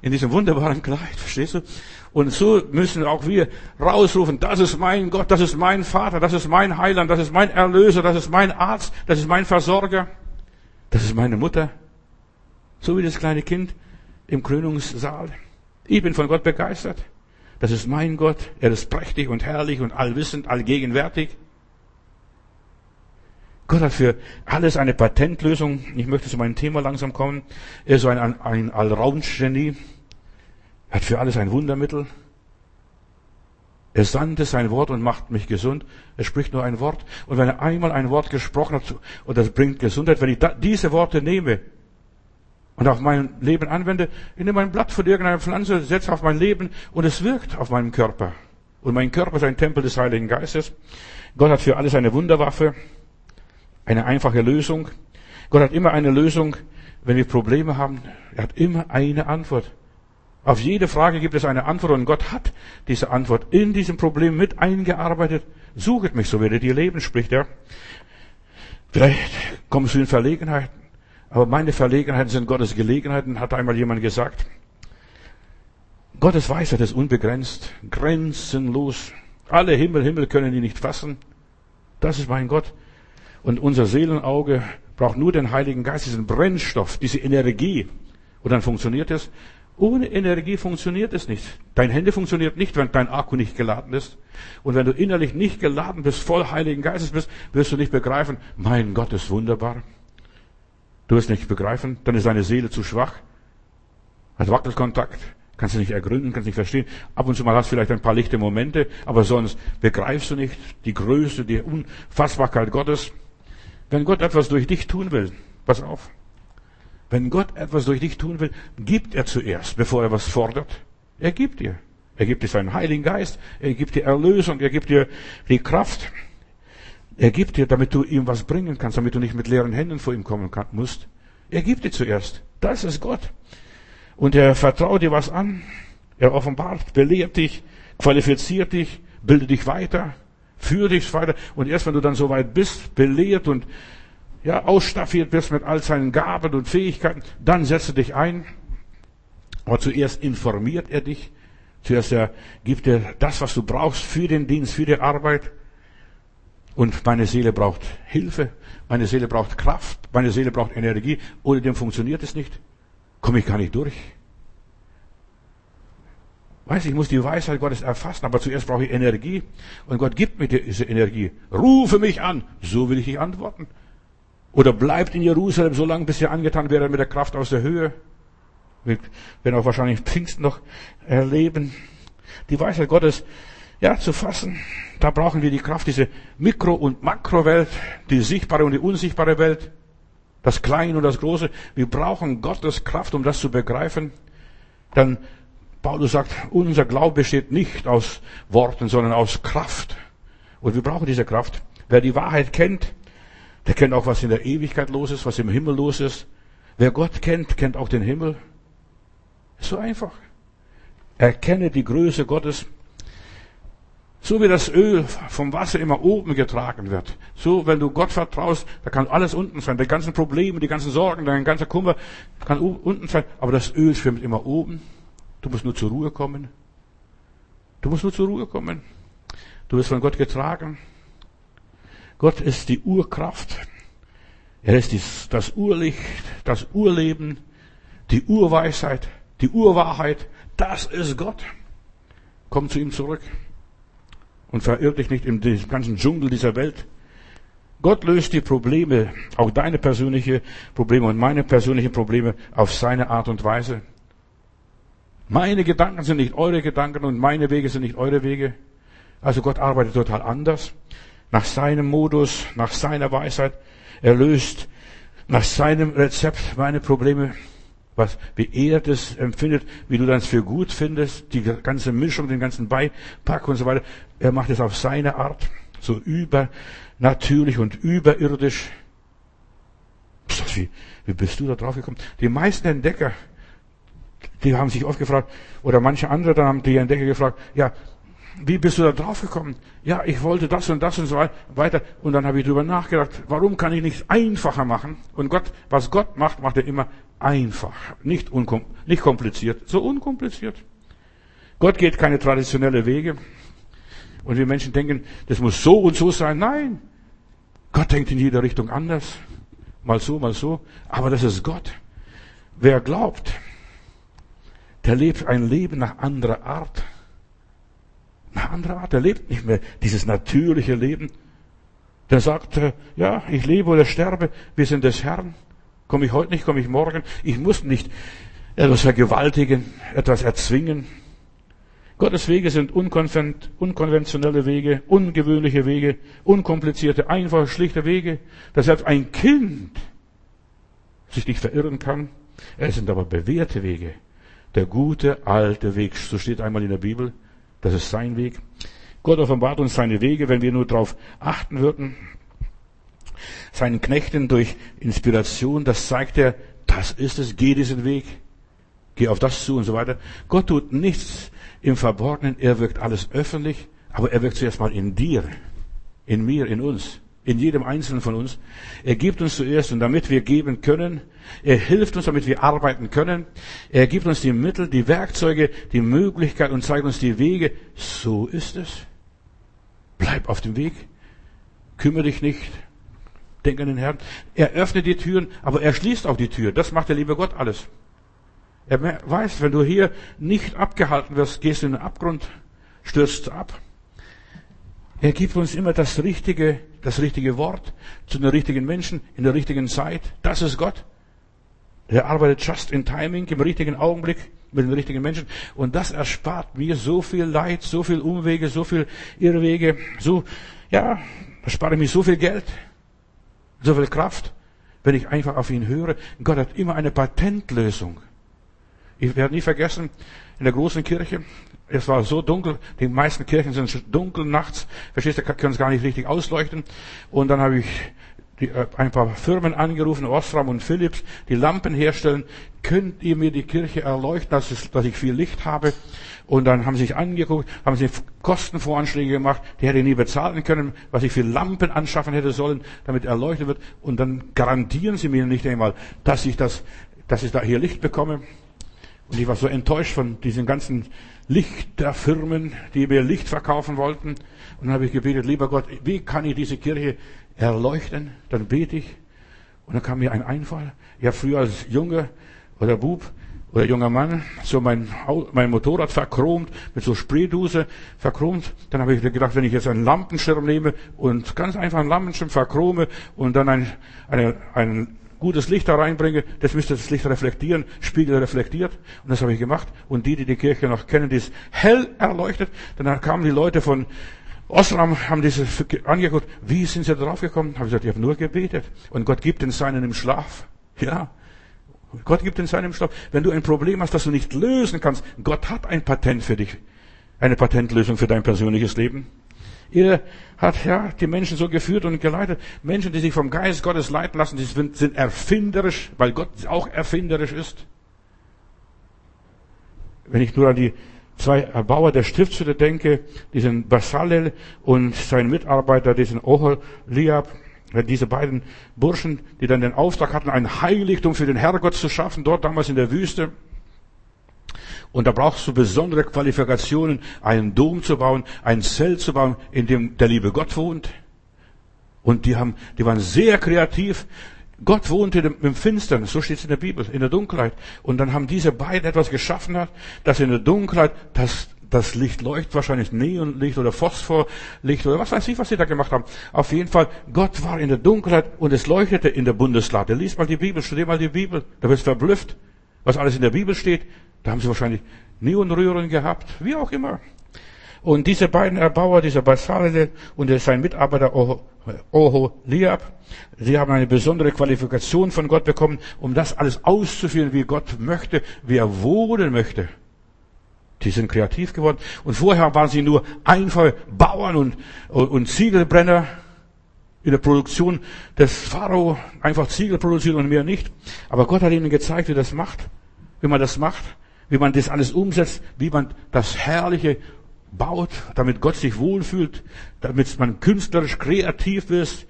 In diesem wunderbaren Kleid, verstehst du? Und so müssen auch wir rausrufen, das ist mein Gott, das ist mein Vater, das ist mein Heiland, das ist mein Erlöser, das ist mein Arzt, das ist mein Versorger, das ist meine Mutter. So wie das kleine Kind im Krönungssaal. Ich bin von Gott begeistert. Das ist mein Gott. Er ist prächtig und herrlich und allwissend, allgegenwärtig. Gott hat für alles eine Patentlösung. Ich möchte zu meinem Thema langsam kommen. Er ist so ein, ein Allround-Genie. Er hat für alles ein Wundermittel. Er sandte sein Wort und macht mich gesund. Er spricht nur ein Wort. Und wenn er einmal ein Wort gesprochen hat, und das bringt Gesundheit, wenn ich diese Worte nehme und auf mein Leben anwende, ich nehme ein Blatt von irgendeiner Pflanze, setze auf mein Leben und es wirkt auf meinem Körper. Und mein Körper ist ein Tempel des Heiligen Geistes. Gott hat für alles eine Wunderwaffe, eine einfache Lösung. Gott hat immer eine Lösung, wenn wir Probleme haben. Er hat immer eine Antwort. Auf jede Frage gibt es eine Antwort und Gott hat diese Antwort in diesem Problem mit eingearbeitet. Suchet mich, so werdet ihr leben, spricht er. Vielleicht kommst du in Verlegenheit, aber meine Verlegenheiten sind Gottes Gelegenheiten, hat einmal jemand gesagt. Gottes Weisheit ist unbegrenzt, grenzenlos. Alle Himmel, Himmel können die nicht fassen. Das ist mein Gott. Und unser Seelenauge braucht nur den Heiligen Geist, diesen Brennstoff, diese Energie. Und dann funktioniert es. Ohne Energie funktioniert es nicht. Dein Handy funktioniert nicht, wenn dein Akku nicht geladen ist. Und wenn du innerlich nicht geladen bist, voll Heiligen Geistes bist, wirst du nicht begreifen, mein Gott ist wunderbar. Du wirst nicht begreifen, dann ist deine Seele zu schwach, hat Wackelkontakt, kannst du nicht ergründen, kannst nicht verstehen. Ab und zu mal hast du vielleicht ein paar lichte Momente, aber sonst begreifst du nicht die Größe, die Unfassbarkeit Gottes. Wenn Gott etwas durch dich tun will, pass auf, wenn Gott etwas durch dich tun will, gibt er zuerst, bevor er was fordert. Er gibt dir. Er gibt dir seinen Heiligen Geist, er gibt dir Erlösung, er gibt dir die Kraft. Er gibt dir, damit du ihm was bringen kannst, damit du nicht mit leeren Händen vor ihm kommen musst. Er gibt dir zuerst. Das ist Gott. Und er vertraut dir was an. Er offenbart, belehrt dich, qualifiziert dich, bildet dich weiter, führt dich weiter. Und erst wenn du dann so weit bist, belehrt und ja, ausstaffiert bist mit all seinen Gaben und Fähigkeiten, dann setze dich ein. Aber zuerst informiert er dich. Zuerst er gibt dir das, was du brauchst für den Dienst, für die Arbeit. Und meine Seele braucht Hilfe. Meine Seele braucht Kraft. Meine Seele braucht Energie. Ohne dem funktioniert es nicht. Komme ich gar nicht durch. Weiß, ich muss die Weisheit Gottes erfassen, aber zuerst brauche ich Energie. Und Gott gibt mir diese Energie. Rufe mich an. So will ich dich antworten. Oder bleibt in Jerusalem so lange, bis ihr angetan werdet mit der Kraft aus der Höhe. Wir werden auch wahrscheinlich Pfingsten noch erleben. Die Weisheit Gottes, ja, zu fassen. Da brauchen wir die Kraft, diese Mikro- und Makrowelt, die sichtbare und die unsichtbare Welt, das Kleine und das Große. Wir brauchen Gottes Kraft, um das zu begreifen. Dann, Paulus sagt, unser Glaube besteht nicht aus Worten, sondern aus Kraft. Und wir brauchen diese Kraft. Wer die Wahrheit kennt, der kennt auch, was in der Ewigkeit los ist, was im Himmel los ist. Wer Gott kennt, kennt auch den Himmel. Ist so einfach. Erkenne die Größe Gottes. So wie das Öl vom Wasser immer oben getragen wird. So, wenn du Gott vertraust, da kann alles unten sein. Die ganzen Probleme, die ganzen Sorgen, dein ganzer Kummer kann unten sein. Aber das Öl schwimmt immer oben. Du musst nur zur Ruhe kommen. Du musst nur zur Ruhe kommen. Du wirst von Gott getragen. Gott ist die Urkraft. Er ist das Urlicht, das Urleben, die Urweisheit, die Urwahrheit. Das ist Gott. Komm zu ihm zurück und verirr dich nicht diesem ganzen Dschungel dieser Welt. Gott löst die Probleme, auch deine persönlichen Probleme und meine persönlichen Probleme auf seine Art und Weise. Meine Gedanken sind nicht eure Gedanken und meine Wege sind nicht eure Wege. Also Gott arbeitet total anders, nach seinem Modus, nach seiner Weisheit. Er löst nach seinem Rezept meine Probleme, was, wie er das empfindet, wie du das für gut findest, die ganze Mischung, den ganzen Beipack und so weiter. Er macht es auf seine Art, so übernatürlich und überirdisch. Wie, wie bist du da drauf gekommen? Die meisten Entdecker, die haben sich oft gefragt, oder manche andere, dann haben die Entdecker gefragt, ja, wie bist du da drauf gekommen? Ja, ich wollte das und das und so weiter. Und dann habe ich darüber nachgedacht, warum kann ich nicht einfacher machen? Und Gott, was Gott macht, macht er immer einfach. Nicht, unkom nicht kompliziert, so unkompliziert. Gott geht keine traditionelle Wege. Und wir Menschen denken, das muss so und so sein. Nein. Gott denkt in jeder Richtung anders. Mal so, mal so. Aber das ist Gott. Wer glaubt, der lebt ein Leben nach anderer Art eine andere Art. Er lebt nicht mehr dieses natürliche Leben. Der sagt, äh, ja, ich lebe oder sterbe, wir sind des Herrn. Komme ich heute nicht, komme ich morgen. Ich muss nicht etwas vergewaltigen, etwas erzwingen. Gottes Wege sind unkonventionelle Wege, ungewöhnliche Wege, unkomplizierte, einfache, schlichte Wege, dass selbst ein Kind sich nicht verirren kann. Es sind aber bewährte Wege. Der gute alte Weg, so steht einmal in der Bibel. Das ist sein Weg. Gott offenbart uns seine Wege, wenn wir nur darauf achten würden. Seinen Knechten durch Inspiration, das zeigt er, das ist es, geh diesen Weg, geh auf das zu und so weiter. Gott tut nichts im Verborgenen, er wirkt alles öffentlich, aber er wirkt zuerst mal in dir, in mir, in uns in jedem Einzelnen von uns. Er gibt uns zuerst und damit wir geben können, er hilft uns, damit wir arbeiten können. Er gibt uns die Mittel, die Werkzeuge, die Möglichkeit und zeigt uns die Wege. So ist es. Bleib auf dem Weg. Kümmere dich nicht. Denk an den Herrn. Er öffnet die Türen, aber er schließt auch die Tür. Das macht der liebe Gott alles. Er weiß, wenn du hier nicht abgehalten wirst, gehst du in den Abgrund, stürzt ab. Er gibt uns immer das richtige, das richtige Wort zu den richtigen Menschen in der richtigen Zeit. Das ist Gott. Er arbeitet just in timing, im richtigen Augenblick mit den richtigen Menschen. Und das erspart mir so viel Leid, so viel Umwege, so viel Irrwege, so, ja, erspart mir so viel Geld, so viel Kraft, wenn ich einfach auf ihn höre. Gott hat immer eine Patentlösung. Ich werde nie vergessen, in der großen Kirche, es war so dunkel, die meisten Kirchen sind dunkel nachts, verstehst du, können es gar nicht richtig ausleuchten. Und dann habe ich die, äh, ein paar Firmen angerufen, Osram und Philips, die Lampen herstellen. Könnt ihr mir die Kirche erleuchten, dass, es, dass ich viel Licht habe? Und dann haben sie sich angeguckt, haben sie Kostenvoranschläge gemacht, die hätte ich nie bezahlen können, was ich für Lampen anschaffen hätte sollen, damit erleuchtet wird. Und dann garantieren sie mir nicht einmal, dass ich das, dass ich da hier Licht bekomme. Und ich war so enttäuscht von diesen ganzen Lichterfirmen, die mir Licht verkaufen wollten. Und dann habe ich gebetet, lieber Gott, wie kann ich diese Kirche erleuchten? Dann bete ich. Und dann kam mir ein Einfall. Habe früher als Junge oder Bub oder junger Mann so mein, mein Motorrad verchromt, mit so Sprayduse verchromt. Dann habe ich gedacht, wenn ich jetzt einen Lampenschirm nehme und ganz einfach einen Lampenschirm verchrome und dann ein, eine, einen gutes Licht da reinbringe, das müsste das Licht reflektieren, Spiegel reflektiert. Und das habe ich gemacht. Und die, die die Kirche noch kennen, die ist hell erleuchtet. Dann kamen die Leute von Osram, haben diese angeguckt. Wie sind sie darauf gekommen? Habe ich gesagt, ich habe nur gebetet. Und Gott gibt den Seinen im Schlaf. Ja. Gott gibt den Seinen im Schlaf. Wenn du ein Problem hast, das du nicht lösen kannst, Gott hat ein Patent für dich. Eine Patentlösung für dein persönliches Leben. Er hat ja die Menschen so geführt und geleitet. Menschen, die sich vom Geist Gottes leiten lassen, die sind, sind erfinderisch, weil Gott auch erfinderisch ist. Wenn ich nur an die zwei Erbauer der Stiftshütte denke, diesen Basalel und seinen Mitarbeiter, diesen Oholiab, diese beiden Burschen, die dann den Auftrag hatten, ein Heiligtum für den Herrgott zu schaffen, dort damals in der Wüste. Und da brauchst du besondere Qualifikationen, einen Dom zu bauen, ein Zelt zu bauen, in dem der liebe Gott wohnt. Und die haben, die waren sehr kreativ. Gott wohnte im Finstern, so steht es in der Bibel, in der Dunkelheit. Und dann haben diese beiden etwas geschaffen, dass in der Dunkelheit das das Licht leuchtet, wahrscheinlich Neonlicht oder Phosphorlicht oder was weiß ich, was sie da gemacht haben. Auf jeden Fall, Gott war in der Dunkelheit und es leuchtete in der Bundeslade. Lies mal die Bibel, studier mal die Bibel, da wirst du verblüfft, was alles in der Bibel steht. Da haben sie wahrscheinlich Neonröhren gehabt, wie auch immer. Und diese beiden Erbauer, dieser Basalel und sein Mitarbeiter Oholiab, sie haben eine besondere Qualifikation von Gott bekommen, um das alles auszuführen, wie Gott möchte, wie er wohnen möchte. Die sind kreativ geworden. Und vorher waren sie nur einfache Bauern und, und Ziegelbrenner in der Produktion des Pharao, einfach Ziegel produzieren und mehr nicht. Aber Gott hat ihnen gezeigt, wie das macht, wie man das macht, wie man das alles umsetzt, wie man das Herrliche baut, damit Gott sich wohlfühlt, damit man künstlerisch kreativ wird.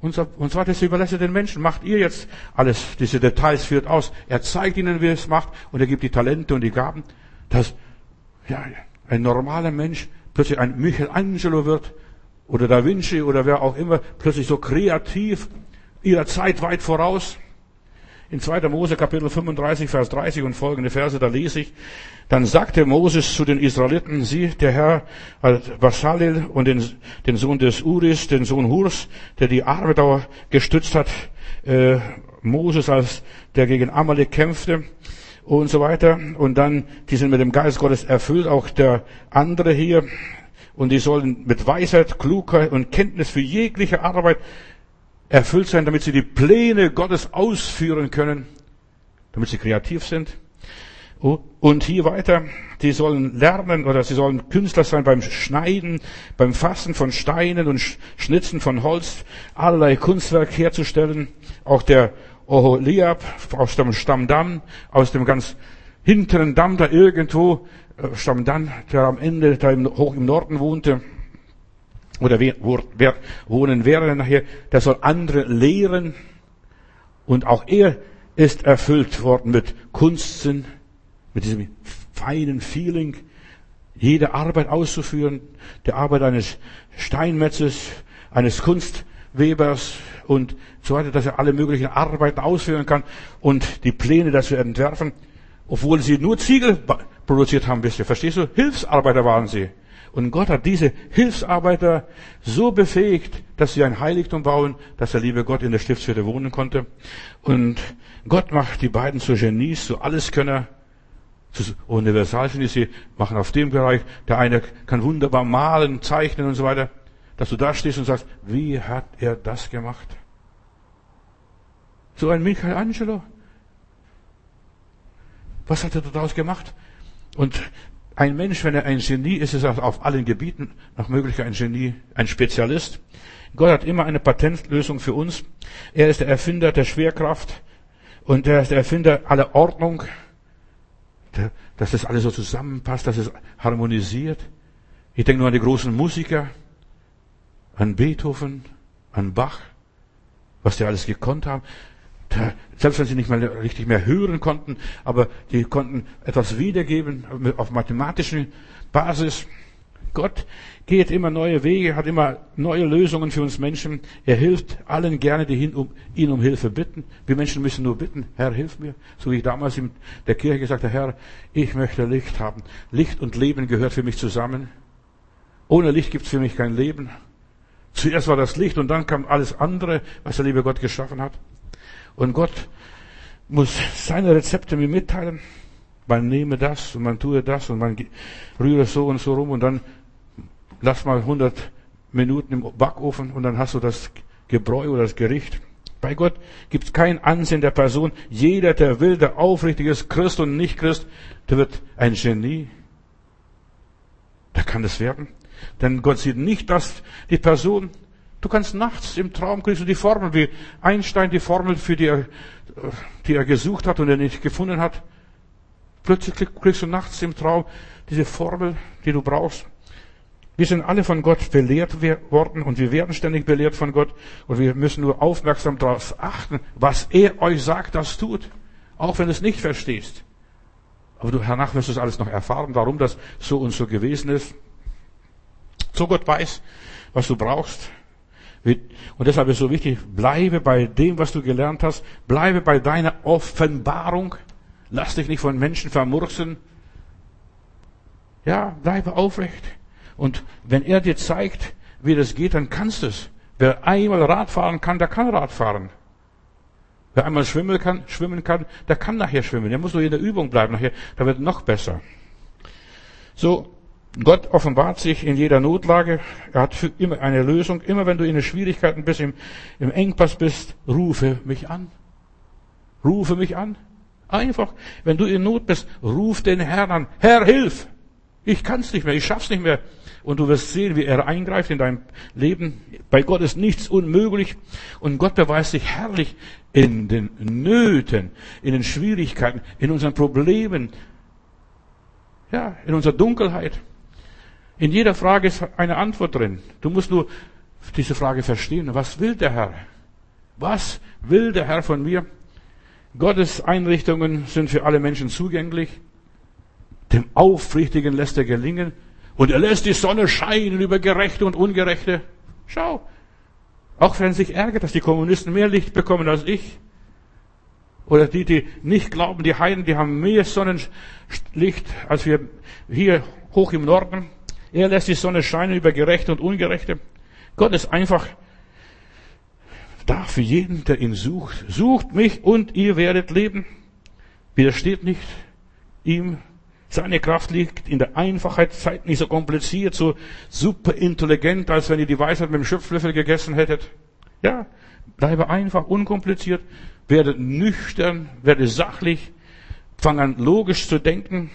Und so, und hat es überlässt den Menschen. Macht ihr jetzt alles, diese Details führt aus. Er zeigt ihnen, wie er es macht, und er gibt die Talente und die Gaben, dass, ja, ein normaler Mensch plötzlich ein Michelangelo wird, oder Da Vinci, oder wer auch immer, plötzlich so kreativ, ihrer Zeit weit voraus. In 2. Mose Kapitel 35, Vers 30 und folgende Verse, da lese ich, dann sagte Moses zu den Israeliten, sie, der Herr, Basalel und den, den Sohn des Uris, den Sohn Hurs, der die Arbeit gestützt hat, äh, Moses, als der gegen Amalek kämpfte und so weiter. Und dann, die sind mit dem Geist Gottes erfüllt, auch der andere hier. Und die sollen mit Weisheit, Klugheit und Kenntnis für jegliche Arbeit erfüllt sein, damit sie die Pläne Gottes ausführen können, damit sie kreativ sind. Und hier weiter, die sollen lernen oder sie sollen Künstler sein beim Schneiden, beim Fassen von Steinen und Schnitzen von Holz, allerlei Kunstwerk herzustellen. Auch der Oholiab aus dem Stammdamm, aus dem ganz hinteren Damm da irgendwo, äh, Stammdamm, der am Ende da hoch im Norden wohnte, oder wohnen wäre nachher, der soll andere lehren. Und auch er ist erfüllt worden mit Kunstsinn, mit diesem feinen Feeling, jede Arbeit auszuführen, der Arbeit eines Steinmetzes, eines Kunstwebers und so weiter, dass er alle möglichen Arbeiten ausführen kann und die Pläne dazu entwerfen, obwohl sie nur Ziegel produziert haben, wisst ihr, verstehst du? Hilfsarbeiter waren sie. Und Gott hat diese Hilfsarbeiter so befähigt, dass sie ein Heiligtum bauen, dass der liebe Gott in der Stiftshütte wohnen konnte. Und Gott macht die beiden zu Genies, zu Alleskönner, zu Universalgenies. Sie machen auf dem Bereich, der eine kann wunderbar malen, zeichnen und so weiter, dass du da stehst und sagst, wie hat er das gemacht? So ein Michelangelo. Was hat er daraus gemacht? Und ein Mensch, wenn er ein Genie ist, ist er auf allen Gebieten nach Möglichkeit ein Genie, ein Spezialist. Gott hat immer eine Patentlösung für uns. Er ist der Erfinder der Schwerkraft und er ist der Erfinder aller Ordnung, dass das alles so zusammenpasst, dass es harmonisiert. Ich denke nur an die großen Musiker, an Beethoven, an Bach, was die alles gekonnt haben selbst wenn sie nicht mal richtig mehr hören konnten, aber die konnten etwas wiedergeben auf mathematischen Basis. Gott geht immer neue Wege, hat immer neue Lösungen für uns Menschen. Er hilft allen gerne, die ihn um, ihn um Hilfe bitten. Wir Menschen müssen nur bitten, Herr, hilf mir. So wie ich damals in der Kirche gesagt habe, Herr, ich möchte Licht haben. Licht und Leben gehört für mich zusammen. Ohne Licht gibt es für mich kein Leben. Zuerst war das Licht und dann kam alles andere, was der liebe Gott geschaffen hat. Und Gott muss seine Rezepte mir mitteilen. Man nehme das und man tue das und man rühre so und so rum und dann lass mal 100 Minuten im Backofen und dann hast du das Gebräu oder das Gericht. Bei Gott gibt es kein Ansehen der Person. Jeder, der will, der aufrichtig ist, Christ und nicht Christ, der wird ein Genie. Der kann das werden. Denn Gott sieht nicht, dass die Person Du kannst nachts im Traum kriegst du die Formel, wie Einstein die Formel, für die er, die er gesucht hat und er nicht gefunden hat. Plötzlich kriegst du nachts im Traum diese Formel, die du brauchst. Wir sind alle von Gott belehrt worden und wir werden ständig belehrt von Gott und wir müssen nur aufmerksam darauf achten, was er euch sagt, das tut. Auch wenn du es nicht verstehst. Aber du, danach wirst du es alles noch erfahren, warum das so und so gewesen ist. So Gott weiß, was du brauchst. Und deshalb ist es so wichtig, bleibe bei dem, was du gelernt hast, bleibe bei deiner Offenbarung, lass dich nicht von Menschen vermurksen. Ja, bleibe aufrecht. Und wenn er dir zeigt, wie das geht, dann kannst du es. Wer einmal Rad fahren kann, der kann Rad fahren. Wer einmal schwimmen kann, schwimmen kann, der kann nachher schwimmen. Der muss nur in der Übung bleiben nachher, da wird noch besser. So, Gott offenbart sich in jeder Notlage. Er hat für immer eine Lösung. Immer wenn du in den Schwierigkeiten bist, im, im Engpass bist, rufe mich an. Rufe mich an. Einfach, wenn du in Not bist, ruf den Herrn an. Herr, hilf! Ich kann's nicht mehr, ich schaff's nicht mehr. Und du wirst sehen, wie er eingreift in dein Leben. Bei Gott ist nichts unmöglich. Und Gott beweist sich herrlich in den Nöten, in den Schwierigkeiten, in unseren Problemen, ja, in unserer Dunkelheit. In jeder Frage ist eine Antwort drin. Du musst nur diese Frage verstehen. Was will der Herr? Was will der Herr von mir? Gottes Einrichtungen sind für alle Menschen zugänglich. Dem Aufrichtigen lässt er gelingen. Und er lässt die Sonne scheinen über Gerechte und Ungerechte. Schau. Auch wenn sich ärgert, dass die Kommunisten mehr Licht bekommen als ich. Oder die, die nicht glauben, die Heiden, die haben mehr Sonnenlicht als wir hier hoch im Norden. Er lässt die Sonne scheinen über Gerechte und Ungerechte. Gott ist einfach da für jeden, der ihn sucht. Sucht mich und ihr werdet leben. Widersteht nicht ihm. Seine Kraft liegt in der Einfachheit, seid nicht so kompliziert, so super intelligent, als wenn ihr die Weisheit mit dem Schöpflöffel gegessen hättet. Ja, bleibe einfach, unkompliziert, werde nüchtern, werde sachlich, fang an logisch zu denken.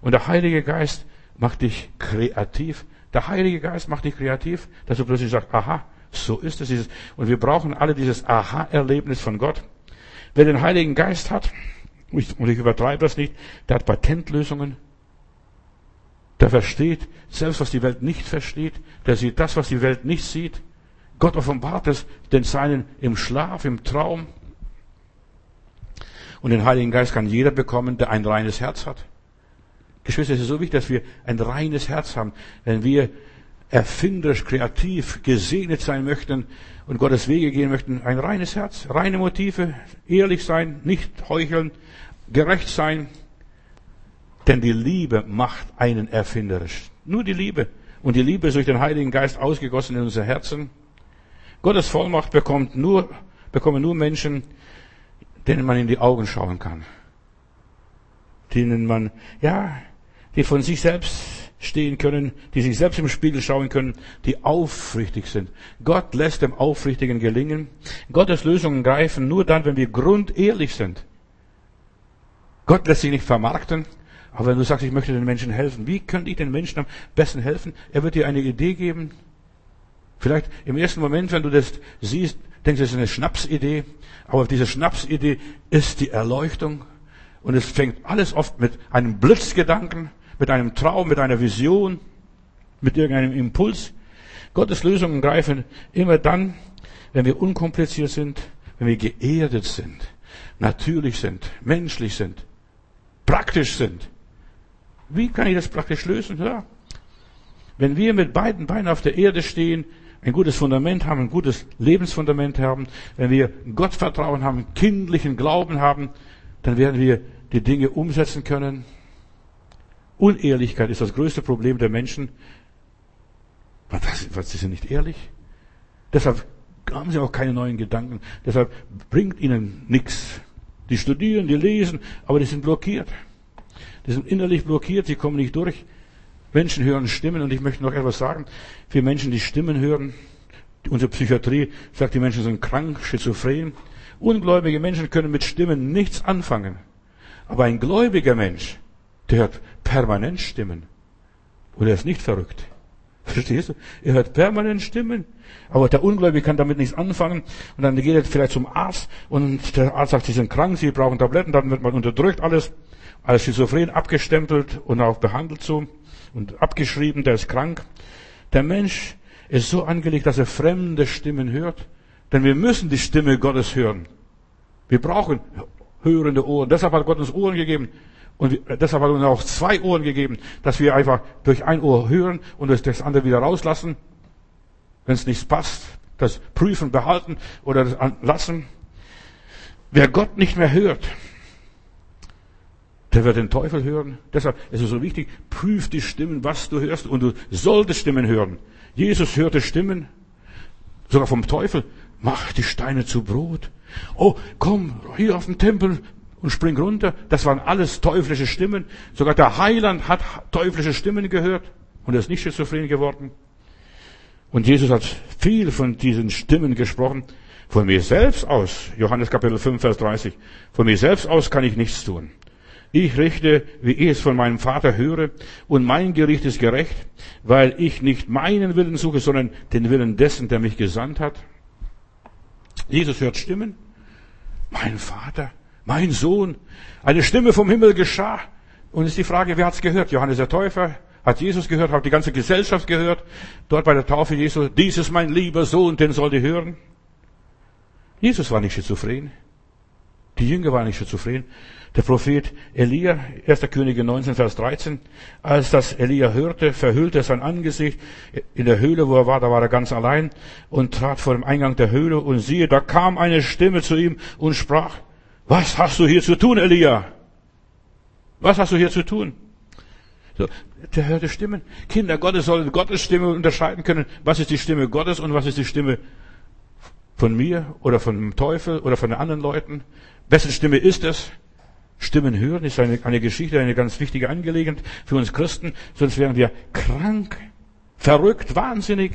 Und der Heilige Geist macht dich kreativ. Der Heilige Geist macht dich kreativ, dass du plötzlich sagst, aha, so ist es. Und wir brauchen alle dieses Aha-Erlebnis von Gott. Wer den Heiligen Geist hat, und ich übertreibe das nicht, der hat Patentlösungen. Der versteht selbst, was die Welt nicht versteht. Der sieht das, was die Welt nicht sieht. Gott offenbart es den Seinen im Schlaf, im Traum. Und den Heiligen Geist kann jeder bekommen, der ein reines Herz hat. Geschwister, es ist so wichtig, dass wir ein reines Herz haben. Wenn wir erfinderisch, kreativ, gesegnet sein möchten und Gottes Wege gehen möchten, ein reines Herz, reine Motive, ehrlich sein, nicht heucheln, gerecht sein. Denn die Liebe macht einen erfinderisch. Nur die Liebe. Und die Liebe ist durch den Heiligen Geist ausgegossen in unser Herzen. Gottes Vollmacht bekommt nur, bekommen nur Menschen, denen man in die Augen schauen kann. Denen man, ja, die von sich selbst stehen können, die sich selbst im Spiegel schauen können, die aufrichtig sind. Gott lässt dem Aufrichtigen gelingen. Gottes Lösungen greifen nur dann, wenn wir grundehrlich sind. Gott lässt sich nicht vermarkten. Aber wenn du sagst, ich möchte den Menschen helfen, wie könnte ich den Menschen am besten helfen? Er wird dir eine Idee geben. Vielleicht im ersten Moment, wenn du das siehst, denkst du, das ist eine Schnapsidee. Aber diese Schnapsidee ist die Erleuchtung. Und es fängt alles oft mit einem Blitzgedanken mit einem Traum, mit einer Vision, mit irgendeinem Impuls. Gottes Lösungen greifen immer dann, wenn wir unkompliziert sind, wenn wir geerdet sind, natürlich sind, menschlich sind, praktisch sind. Wie kann ich das praktisch lösen? Ja. Wenn wir mit beiden Beinen auf der Erde stehen, ein gutes Fundament haben, ein gutes Lebensfundament haben, wenn wir Gottvertrauen haben, kindlichen Glauben haben, dann werden wir die Dinge umsetzen können, Unehrlichkeit ist das größte Problem der Menschen. Was, was ist denn nicht ehrlich? Deshalb haben sie auch keine neuen Gedanken. Deshalb bringt ihnen nichts. Die studieren, die lesen, aber die sind blockiert. Die sind innerlich blockiert, sie kommen nicht durch. Menschen hören Stimmen und ich möchte noch etwas sagen. Für Menschen, die Stimmen hören, unsere Psychiatrie sagt, die Menschen sind krank, schizophren. Ungläubige Menschen können mit Stimmen nichts anfangen. Aber ein gläubiger Mensch, der hört permanent Stimmen. Und er ist nicht verrückt. Verstehst du? Er hört permanent Stimmen. Aber der Ungläubige kann damit nichts anfangen. Und dann geht er vielleicht zum Arzt und der Arzt sagt, Sie sind krank, Sie brauchen Tabletten. Dann wird man unterdrückt alles, als schizophren abgestempelt und auch behandelt so und abgeschrieben, der ist krank. Der Mensch ist so angelegt, dass er fremde Stimmen hört. Denn wir müssen die Stimme Gottes hören. Wir brauchen hörende Ohren. Deshalb hat Gott uns Ohren gegeben. Und deshalb hat er uns auch zwei Ohren gegeben, dass wir einfach durch ein Ohr hören und das andere wieder rauslassen. Wenn es nicht passt, das prüfen, behalten oder das lassen. Wer Gott nicht mehr hört, der wird den Teufel hören. Deshalb ist es so wichtig, prüf die Stimmen, was du hörst, und du solltest Stimmen hören. Jesus hörte Stimmen, sogar vom Teufel. Mach die Steine zu Brot. Oh, komm, hier auf den Tempel und spring runter. Das waren alles teuflische Stimmen. Sogar der Heiland hat teuflische Stimmen gehört und er ist nicht schizophren geworden. Und Jesus hat viel von diesen Stimmen gesprochen. Von mir selbst aus, Johannes Kapitel 5, Vers 30, von mir selbst aus kann ich nichts tun. Ich richte, wie ich es von meinem Vater höre, und mein Gericht ist gerecht, weil ich nicht meinen Willen suche, sondern den Willen dessen, der mich gesandt hat. Jesus hört Stimmen. Mein Vater, mein Sohn, eine Stimme vom Himmel geschah. Und ist die Frage, wer hat's gehört? Johannes der Täufer, hat Jesus gehört, hat die ganze Gesellschaft gehört, dort bei der Taufe Jesu, dies ist mein lieber Sohn, den sollt ihr hören. Jesus war nicht schizophren. Die Jünger waren nicht schizophren. Der Prophet Elia, 1. Könige 19, Vers 13, als das Elia hörte, verhüllte sein Angesicht in der Höhle, wo er war, da war er ganz allein und trat vor dem Eingang der Höhle und siehe, da kam eine Stimme zu ihm und sprach, was hast du hier zu tun, Elia? Was hast du hier zu tun? So, der hörte Stimmen. Kinder Gottes sollen Gottes Stimme unterscheiden können. Was ist die Stimme Gottes und was ist die Stimme von mir oder von dem Teufel oder von den anderen Leuten? Wessen Stimme ist es? Stimmen hören ist eine, eine Geschichte, eine ganz wichtige Angelegenheit für uns Christen, sonst wären wir krank, verrückt, wahnsinnig.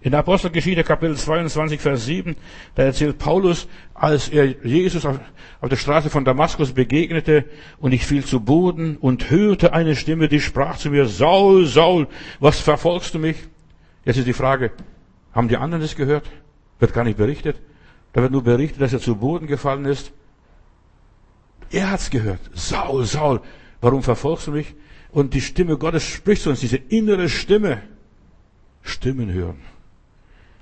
In der Apostelgeschichte Kapitel 22, Vers 7, da erzählt Paulus, als er Jesus auf, auf der Straße von Damaskus begegnete und ich fiel zu Boden und hörte eine Stimme, die sprach zu mir, Saul, Saul, was verfolgst du mich? Jetzt ist die Frage, haben die anderen das gehört? Wird gar nicht berichtet. Da wird nur berichtet, dass er zu Boden gefallen ist. Er hat's gehört. Saul, Saul, warum verfolgst du mich? Und die Stimme Gottes spricht zu uns, diese innere Stimme. Stimmen hören.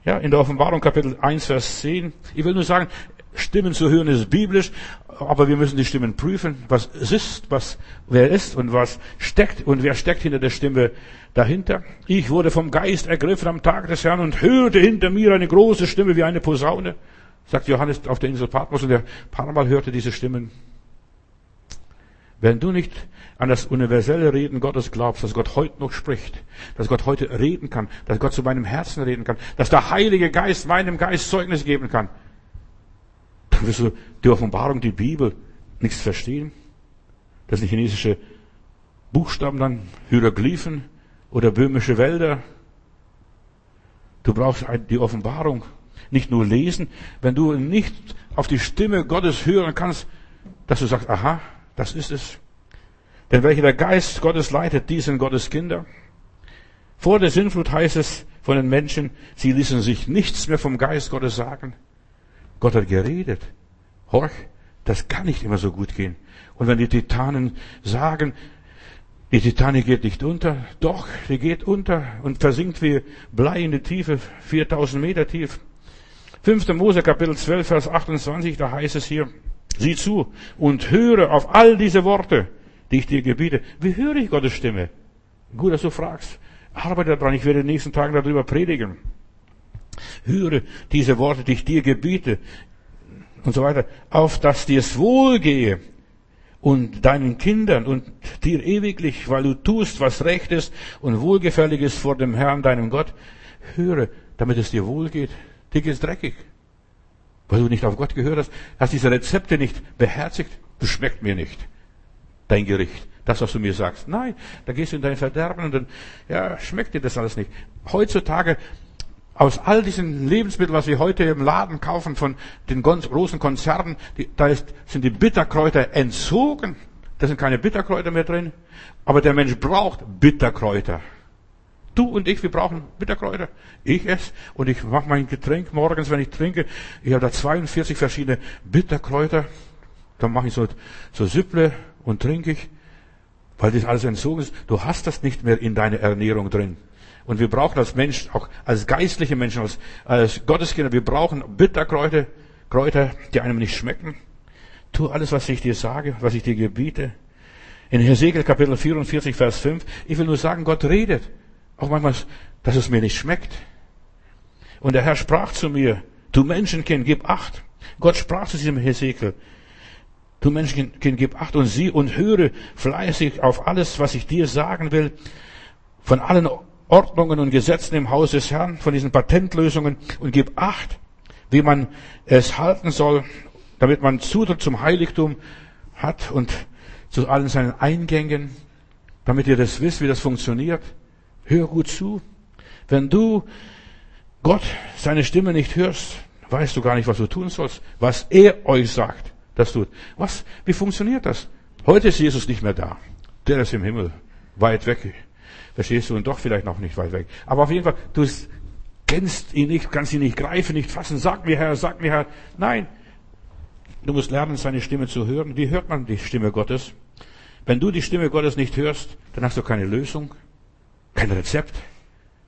Ja, in der Offenbarung Kapitel 1, Vers 10. Ich will nur sagen, Stimmen zu hören ist biblisch, aber wir müssen die Stimmen prüfen, was es ist, was, wer ist und was steckt und wer steckt hinter der Stimme dahinter. Ich wurde vom Geist ergriffen am Tag des Herrn und hörte hinter mir eine große Stimme wie eine Posaune, sagt Johannes auf der Insel Patmos und der paar Mal hörte diese Stimmen. Wenn du nicht an das universelle Reden Gottes glaubst, dass Gott heute noch spricht, dass Gott heute reden kann, dass Gott zu meinem Herzen reden kann, dass der Heilige Geist meinem Geist Zeugnis geben kann, dann wirst du die Offenbarung, die Bibel, nichts verstehen. Das sind chinesische Buchstaben dann, Hieroglyphen oder böhmische Wälder. Du brauchst die Offenbarung. Nicht nur lesen. Wenn du nicht auf die Stimme Gottes hören kannst, dass du sagst, aha, das ist es. Denn welcher der Geist Gottes leitet, die sind Gottes Kinder. Vor der Sinnflut heißt es von den Menschen, sie ließen sich nichts mehr vom Geist Gottes sagen. Gott hat geredet. Horch, das kann nicht immer so gut gehen. Und wenn die Titanen sagen, die Titanic geht nicht unter, doch, die geht unter und versinkt wie Blei in die Tiefe, 4000 Meter tief. 5. Mose Kapitel 12, Vers 28, da heißt es hier, sieh zu und höre auf all diese Worte, die ich dir gebiete. Wie höre ich Gottes Stimme? Gut, dass du fragst. Arbeite daran, ich werde in den nächsten Tagen darüber predigen. Höre diese Worte, die ich dir gebiete und so weiter, auf dass dir es wohlgehe und deinen Kindern und dir ewiglich, weil du tust, was recht ist und wohlgefällig ist vor dem Herrn, deinem Gott. Höre, damit es dir wohlgeht. Dir geht's dreckig. Weil du nicht auf Gott gehört hast, hast diese Rezepte nicht beherzigt. Das schmeckt mir nicht. Dein Gericht. Das, was du mir sagst. Nein, da gehst du in dein Verderben und dann, ja, schmeckt dir das alles nicht. Heutzutage aus all diesen Lebensmitteln, was wir heute im Laden kaufen von den großen Konzernen, die, da ist, sind die Bitterkräuter entzogen. Da sind keine Bitterkräuter mehr drin. Aber der Mensch braucht Bitterkräuter. Du und ich, wir brauchen Bitterkräuter. Ich esse und ich mache mein Getränk morgens, wenn ich trinke. Ich habe da 42 verschiedene Bitterkräuter. Dann mache ich so, so Süpple und trinke ich, weil das alles entzogen ist. Du hast das nicht mehr in deiner Ernährung drin. Und wir brauchen als Mensch, auch als geistliche Menschen, als, als Gotteskinder, wir brauchen Bitterkräuter, Kräuter, die einem nicht schmecken. Tu alles, was ich dir sage, was ich dir gebiete. In Hesekiel Kapitel 44, Vers 5, ich will nur sagen, Gott redet. Auch manchmal, dass es mir nicht schmeckt. Und der Herr sprach zu mir, du Menschenkind, gib acht. Gott sprach zu diesem Hesekiel. Du Menschenkind, gib Acht und sieh und höre fleißig auf alles, was ich dir sagen will. Von allen Ordnungen und Gesetzen im Haus des Herrn, von diesen Patentlösungen und gib Acht, wie man es halten soll, damit man Zutritt zum Heiligtum hat und zu allen seinen Eingängen, damit ihr das wisst, wie das funktioniert. Hör gut zu. Wenn du Gott seine Stimme nicht hörst, weißt du gar nicht, was du tun sollst, was er euch sagt, das tut. Was, wie funktioniert das? Heute ist Jesus nicht mehr da. Der ist im Himmel, weit weg. Verstehst du? Und doch vielleicht noch nicht weit weg. Aber auf jeden Fall, du kennst ihn nicht, kannst ihn nicht greifen, nicht fassen. Sag mir Herr, sag mir Herr. Nein. Du musst lernen, seine Stimme zu hören. Wie hört man die Stimme Gottes? Wenn du die Stimme Gottes nicht hörst, dann hast du keine Lösung, kein Rezept,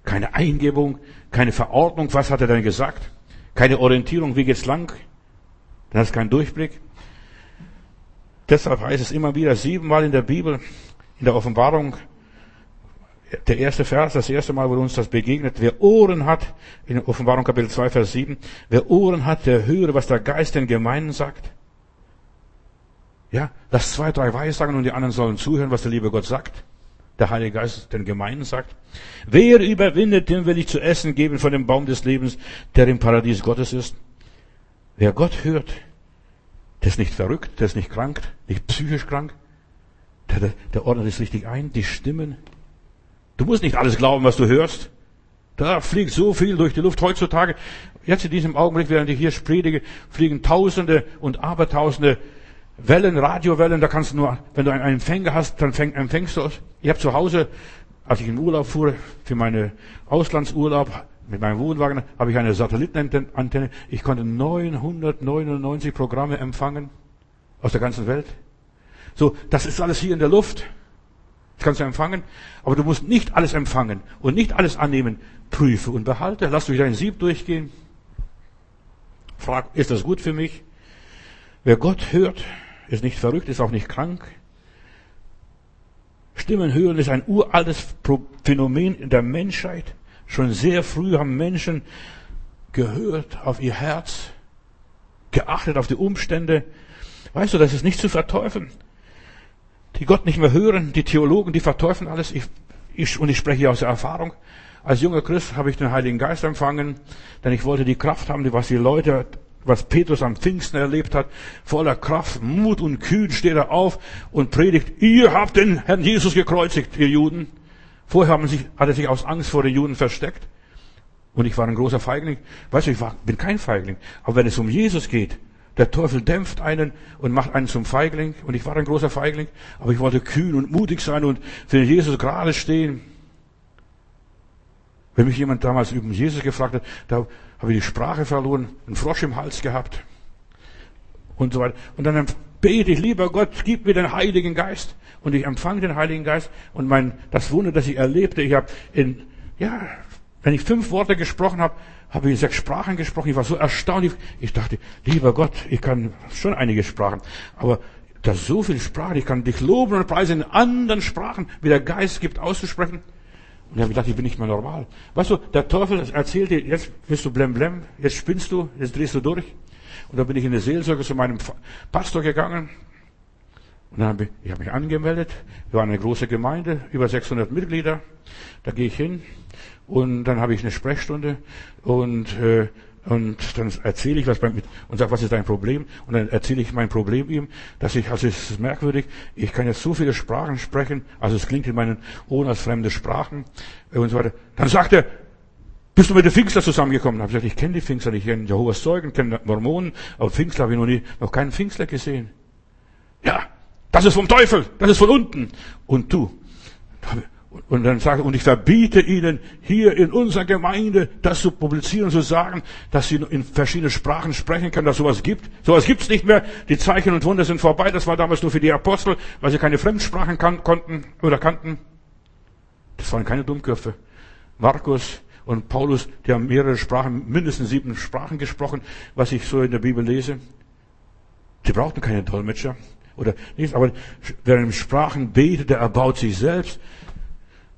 keine Eingebung, keine Verordnung. Was hat er denn gesagt? Keine Orientierung, wie geht's lang? Dann hast du keinen Durchblick. Deshalb heißt es immer wieder siebenmal in der Bibel, in der Offenbarung, der erste Vers, das erste Mal, wo uns das begegnet. Wer Ohren hat, in Offenbarung Kapitel 2, Vers 7, wer Ohren hat, der höre, was der Geist den Gemeinden sagt. Ja, lass zwei, drei Weissagen und die anderen sollen zuhören, was der liebe Gott sagt. Der Heilige Geist den Gemeinden sagt. Wer überwindet, dem will ich zu essen geben von dem Baum des Lebens, der im Paradies Gottes ist. Wer Gott hört, der ist nicht verrückt, der ist nicht krank, nicht psychisch krank. Der, der, der ordnet es richtig ein, die Stimmen. Du musst nicht alles glauben, was du hörst. Da fliegt so viel durch die Luft heutzutage. Jetzt in diesem Augenblick, während ich hier predige, fliegen Tausende und Abertausende Wellen, Radiowellen. Da kannst du nur, wenn du einen Empfänger hast, dann empfängst du es. Ich habe zu Hause, als ich in Urlaub fuhr, für meine Auslandsurlaub, mit meinem Wohnwagen habe ich eine Satellitenantenne. Ich konnte 999 Programme empfangen aus der ganzen Welt. So, das ist alles hier in der Luft. Das kannst du empfangen. Aber du musst nicht alles empfangen und nicht alles annehmen. Prüfe und behalte. Lass durch dein Sieb durchgehen. Frag, ist das gut für mich? Wer Gott hört, ist nicht verrückt, ist auch nicht krank. Stimmen hören ist ein uraltes Phänomen in der Menschheit. Schon sehr früh haben Menschen gehört auf ihr Herz, geachtet auf die Umstände. Weißt du, das ist nicht zu verteufeln. Die Gott nicht mehr hören, die Theologen, die verteufeln alles. Ich, ich, und ich spreche hier aus der Erfahrung. Als junger Christ habe ich den Heiligen Geist empfangen, denn ich wollte die Kraft haben, die was die Leute, was Petrus am Pfingsten erlebt hat, voller Kraft, Mut und Kühn steht er auf und predigt, ihr habt den Herrn Jesus gekreuzigt, ihr Juden. Vorher haben sich, hat er sich aus Angst vor den Juden versteckt. Und ich war ein großer Feigling. Weißt du, ich war, bin kein Feigling. Aber wenn es um Jesus geht, der Teufel dämpft einen und macht einen zum Feigling. Und ich war ein großer Feigling. Aber ich wollte kühn und mutig sein und für Jesus gerade stehen. Wenn mich jemand damals über Jesus gefragt hat, da habe ich die Sprache verloren, einen Frosch im Hals gehabt. Und so weiter. Und dann bete ich, lieber Gott, gib mir den Heiligen Geist und ich empfange den Heiligen Geist und mein, das Wunder, das ich erlebte, ich habe in, ja, wenn ich fünf Worte gesprochen habe, habe ich sechs Sprachen gesprochen. Ich war so erstaunt. Ich dachte, lieber Gott, ich kann schon einige Sprachen, aber das so viele Sprachen, ich kann dich loben und preisen in anderen Sprachen, wie der Geist gibt, auszusprechen. Und ich habe gedacht, ich bin nicht mehr normal. Weißt du, der Teufel erzählt dir, jetzt bist du blem blem, jetzt spinnst du, jetzt drehst du durch. Und dann bin ich in der Seelsorge zu meinem Pastor gegangen, und dann habe ich, ich habe mich angemeldet. Wir waren eine große Gemeinde, über 600 Mitglieder. Da gehe ich hin und dann habe ich eine Sprechstunde und äh, und dann erzähle ich was beim, und sage, was ist dein Problem? Und dann erzähle ich mein Problem ihm, dass ich, also es ist merkwürdig, ich kann jetzt so viele Sprachen sprechen, also es klingt in meinen Ohren als fremde Sprachen und so weiter. Dann sagt er, bist du mit den Pfingstler zusammengekommen? Habe ich gesagt, ich kenne die Pfingstler ich kenne Jehovas Zeugen, kenne Mormonen, aber Pfingstler habe ich noch nie, noch keinen Pfingstler gesehen. Ja, das ist vom Teufel, das ist von unten. Und du. Und dann sage und ich verbiete ihnen hier in unserer Gemeinde das zu publizieren, zu sagen, dass sie in verschiedenen Sprachen sprechen können, dass sowas gibt. Sowas gibt's nicht mehr. Die Zeichen und Wunder sind vorbei. Das war damals nur für die Apostel, weil sie keine Fremdsprachen kan konnten oder kannten. Das waren keine Dummköpfe. Markus und Paulus, die haben mehrere Sprachen, mindestens sieben Sprachen gesprochen, was ich so in der Bibel lese. Sie brauchten keine Dolmetscher oder nichts, aber wer in Sprachen betet, der erbaut sich selbst.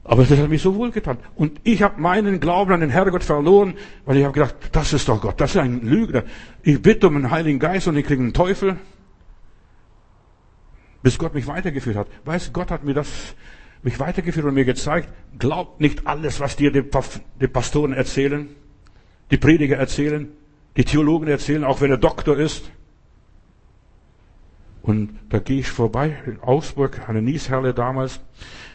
Aber das hat mich so wohl getan. Und ich habe meinen Glauben an den Herrgott verloren, weil ich habe gedacht, das ist doch Gott, das ist ein Lügner. Ich bitte um den Heiligen Geist und ich kriege einen Teufel. bis Gott mich weitergeführt hat. Weißt, Gott hat mir das, mich weitergeführt und mir gezeigt, glaubt nicht alles, was dir die, die Pastoren erzählen, die Prediger erzählen, die Theologen erzählen, auch wenn er Doktor ist. Und da gehe ich vorbei, in Augsburg, eine Niesherle damals,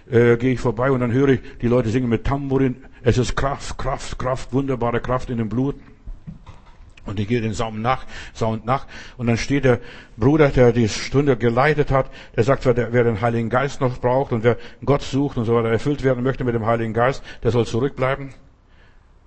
äh, gehe ich vorbei und dann höre ich, die Leute singen mit Tambourin, es ist Kraft, Kraft, Kraft, wunderbare Kraft in dem Blut. Und ich gehe den Sound nach, Sound nach. Und dann steht der Bruder, der die Stunde geleitet hat, der sagt, wer, wer den Heiligen Geist noch braucht und wer Gott sucht und so weiter, erfüllt werden möchte mit dem Heiligen Geist, der soll zurückbleiben.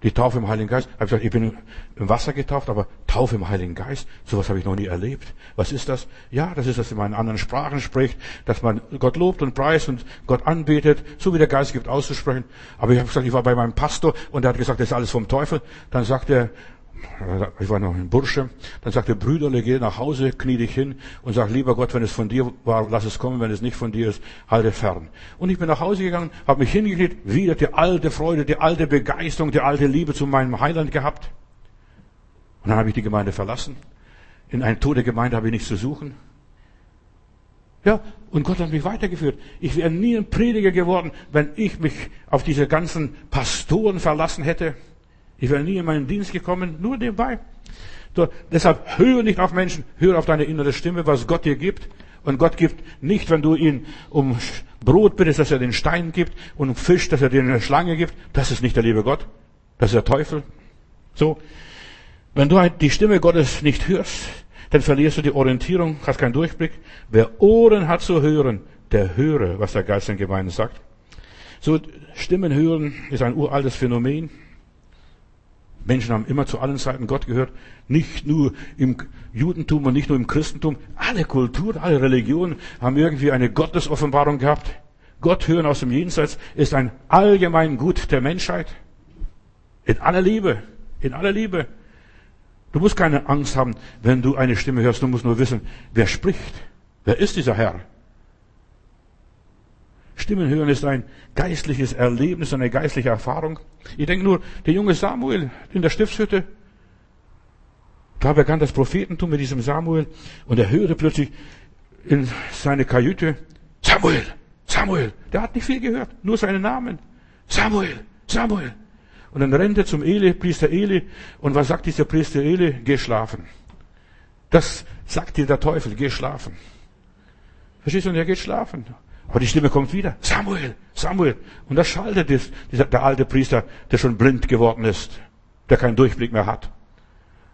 Die Taufe im Heiligen Geist. Ich habe gesagt, ich bin im Wasser getauft, aber Taufe im Heiligen Geist, sowas habe ich noch nie erlebt. Was ist das? Ja, das ist, dass man in anderen Sprachen spricht, dass man Gott lobt und preist und Gott anbetet, so wie der Geist gibt, auszusprechen. Aber ich habe gesagt, ich war bei meinem Pastor und der hat gesagt, das ist alles vom Teufel. Dann sagt er, ich war noch ein Bursche, dann sagte Brüderle, geh nach Hause, knie dich hin und sag, lieber Gott, wenn es von dir war, lass es kommen, wenn es nicht von dir ist, halte fern. Und ich bin nach Hause gegangen, habe mich hingekniet, wieder die alte Freude, die alte Begeisterung, die alte Liebe zu meinem Heiland gehabt. Und dann habe ich die Gemeinde verlassen. In eine tote Gemeinde habe ich nichts zu suchen. Ja, und Gott hat mich weitergeführt. Ich wäre nie ein Prediger geworden, wenn ich mich auf diese ganzen Pastoren verlassen hätte. Ich wäre nie in meinen Dienst gekommen, nur nebenbei. So, deshalb höre nicht auf Menschen, höre auf deine innere Stimme, was Gott dir gibt. Und Gott gibt nicht, wenn du ihn um Brot bittest, dass er den Stein gibt und um Fisch, dass er dir eine Schlange gibt. Das ist nicht der liebe Gott. Das ist der Teufel. So. Wenn du die Stimme Gottes nicht hörst, dann verlierst du die Orientierung, hast keinen Durchblick. Wer Ohren hat zu hören, der höre, was der Geist in Gemeinden sagt. So, Stimmen hören ist ein uraltes Phänomen. Menschen haben immer zu allen Zeiten Gott gehört. Nicht nur im Judentum und nicht nur im Christentum. Alle Kulturen, alle Religionen haben irgendwie eine Gottesoffenbarung gehabt. Gott hören aus dem Jenseits ist ein allgemein Gut der Menschheit. In aller Liebe. In aller Liebe. Du musst keine Angst haben, wenn du eine Stimme hörst. Du musst nur wissen, wer spricht. Wer ist dieser Herr? Stimmen hören ist ein geistliches Erlebnis, eine geistliche Erfahrung. Ich denke nur, der junge Samuel in der Stiftshütte, da begann das Prophetentum mit diesem Samuel und er hörte plötzlich in seine Kajüte, Samuel, Samuel, der hat nicht viel gehört, nur seinen Namen. Samuel, Samuel. Und dann rennt er zum Eli, Priester Eli, und was sagt dieser Priester Eli? Geh schlafen. Das sagt dir der Teufel, geh schlafen. Verstehst du? Und er geht schlafen. Aber die Stimme kommt wieder. Samuel, Samuel. Und das schaltet ist, dieser, der alte Priester, der schon blind geworden ist, der keinen Durchblick mehr hat.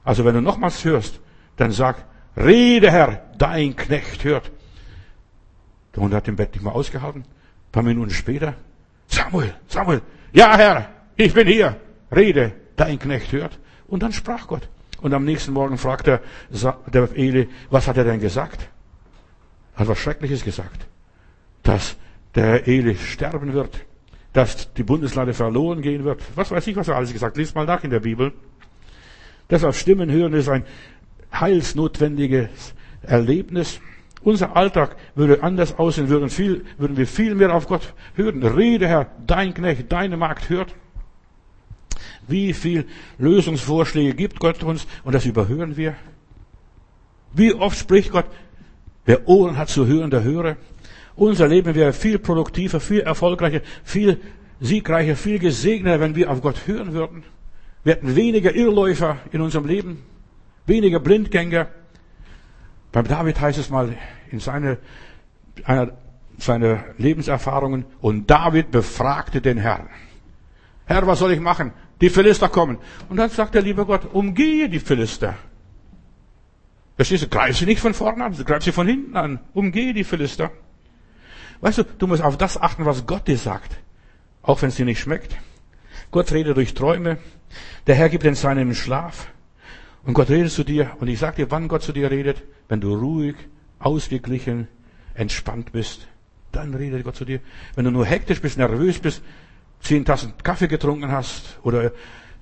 Also wenn du nochmals hörst, dann sag, rede Herr, dein Knecht hört. Der Hund hat im Bett nicht mehr ausgehalten. Ein paar Minuten später, Samuel, Samuel, ja Herr, ich bin hier, rede, dein Knecht hört. Und dann sprach Gott. Und am nächsten Morgen fragt er, der Eli, was hat er denn gesagt? Hat was Schreckliches gesagt dass der Eli sterben wird, dass die Bundeslade verloren gehen wird. Was weiß ich, was er alles gesagt. Lies mal nach in der Bibel. Das auf Stimmen hören ist ein heilsnotwendiges Erlebnis. Unser Alltag würde anders aussehen, würden, viel, würden wir viel mehr auf Gott hören. Rede, Herr, dein Knecht, deine Magd hört. Wie viel Lösungsvorschläge gibt Gott uns und das überhören wir? Wie oft spricht Gott, wer Ohren hat zu hören, der höre. Unser Leben wäre viel produktiver, viel erfolgreicher, viel siegreicher, viel gesegneter, wenn wir auf Gott hören würden. Wir hätten weniger Irrläufer in unserem Leben, weniger Blindgänger. Beim David heißt es mal in seiner, einer seiner Lebenserfahrungen, und David befragte den Herrn. Herr, was soll ich machen? Die Philister kommen. Und dann sagt der liebe Gott, umgehe die Philister. Verstehst du? Greif sie nicht von vorne an, greif sie von hinten an. Umgehe die Philister. Weißt du, du musst auf das achten, was Gott dir sagt. Auch wenn es dir nicht schmeckt. Gott redet durch Träume. Der Herr gibt in seinem Schlaf. Und Gott redet zu dir. Und ich sag dir, wann Gott zu dir redet. Wenn du ruhig, ausgeglichen, entspannt bist. Dann redet Gott zu dir. Wenn du nur hektisch bist, nervös bist, zehn Tassen Kaffee getrunken hast oder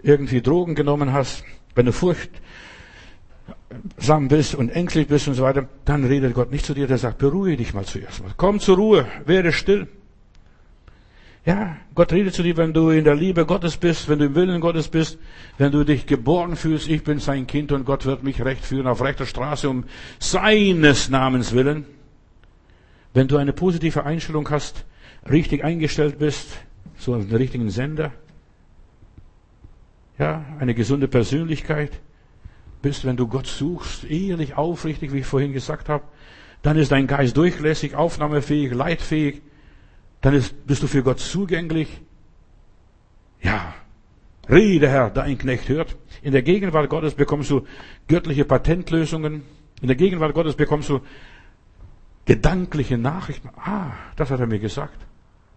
irgendwie Drogen genommen hast, wenn du Furcht bist und ängstlich bist und so weiter, dann redet Gott nicht zu dir, der sagt, beruhige dich mal zuerst mal. Komm zur Ruhe, werde still. Ja, Gott redet zu dir, wenn du in der Liebe Gottes bist, wenn du im Willen Gottes bist, wenn du dich geborgen fühlst, ich bin sein Kind und Gott wird mich recht führen auf rechter Straße um seines Namens willen. Wenn du eine positive Einstellung hast, richtig eingestellt bist, so einen richtigen Sender, ja, eine gesunde Persönlichkeit bist, wenn du Gott suchst, ehrlich, aufrichtig, wie ich vorhin gesagt habe, dann ist dein Geist durchlässig, aufnahmefähig, leitfähig, dann ist, bist du für Gott zugänglich. Ja, rede Herr, dein Knecht hört. In der Gegenwart Gottes bekommst du göttliche Patentlösungen. In der Gegenwart Gottes bekommst du gedankliche Nachrichten. Ah, das hat er mir gesagt.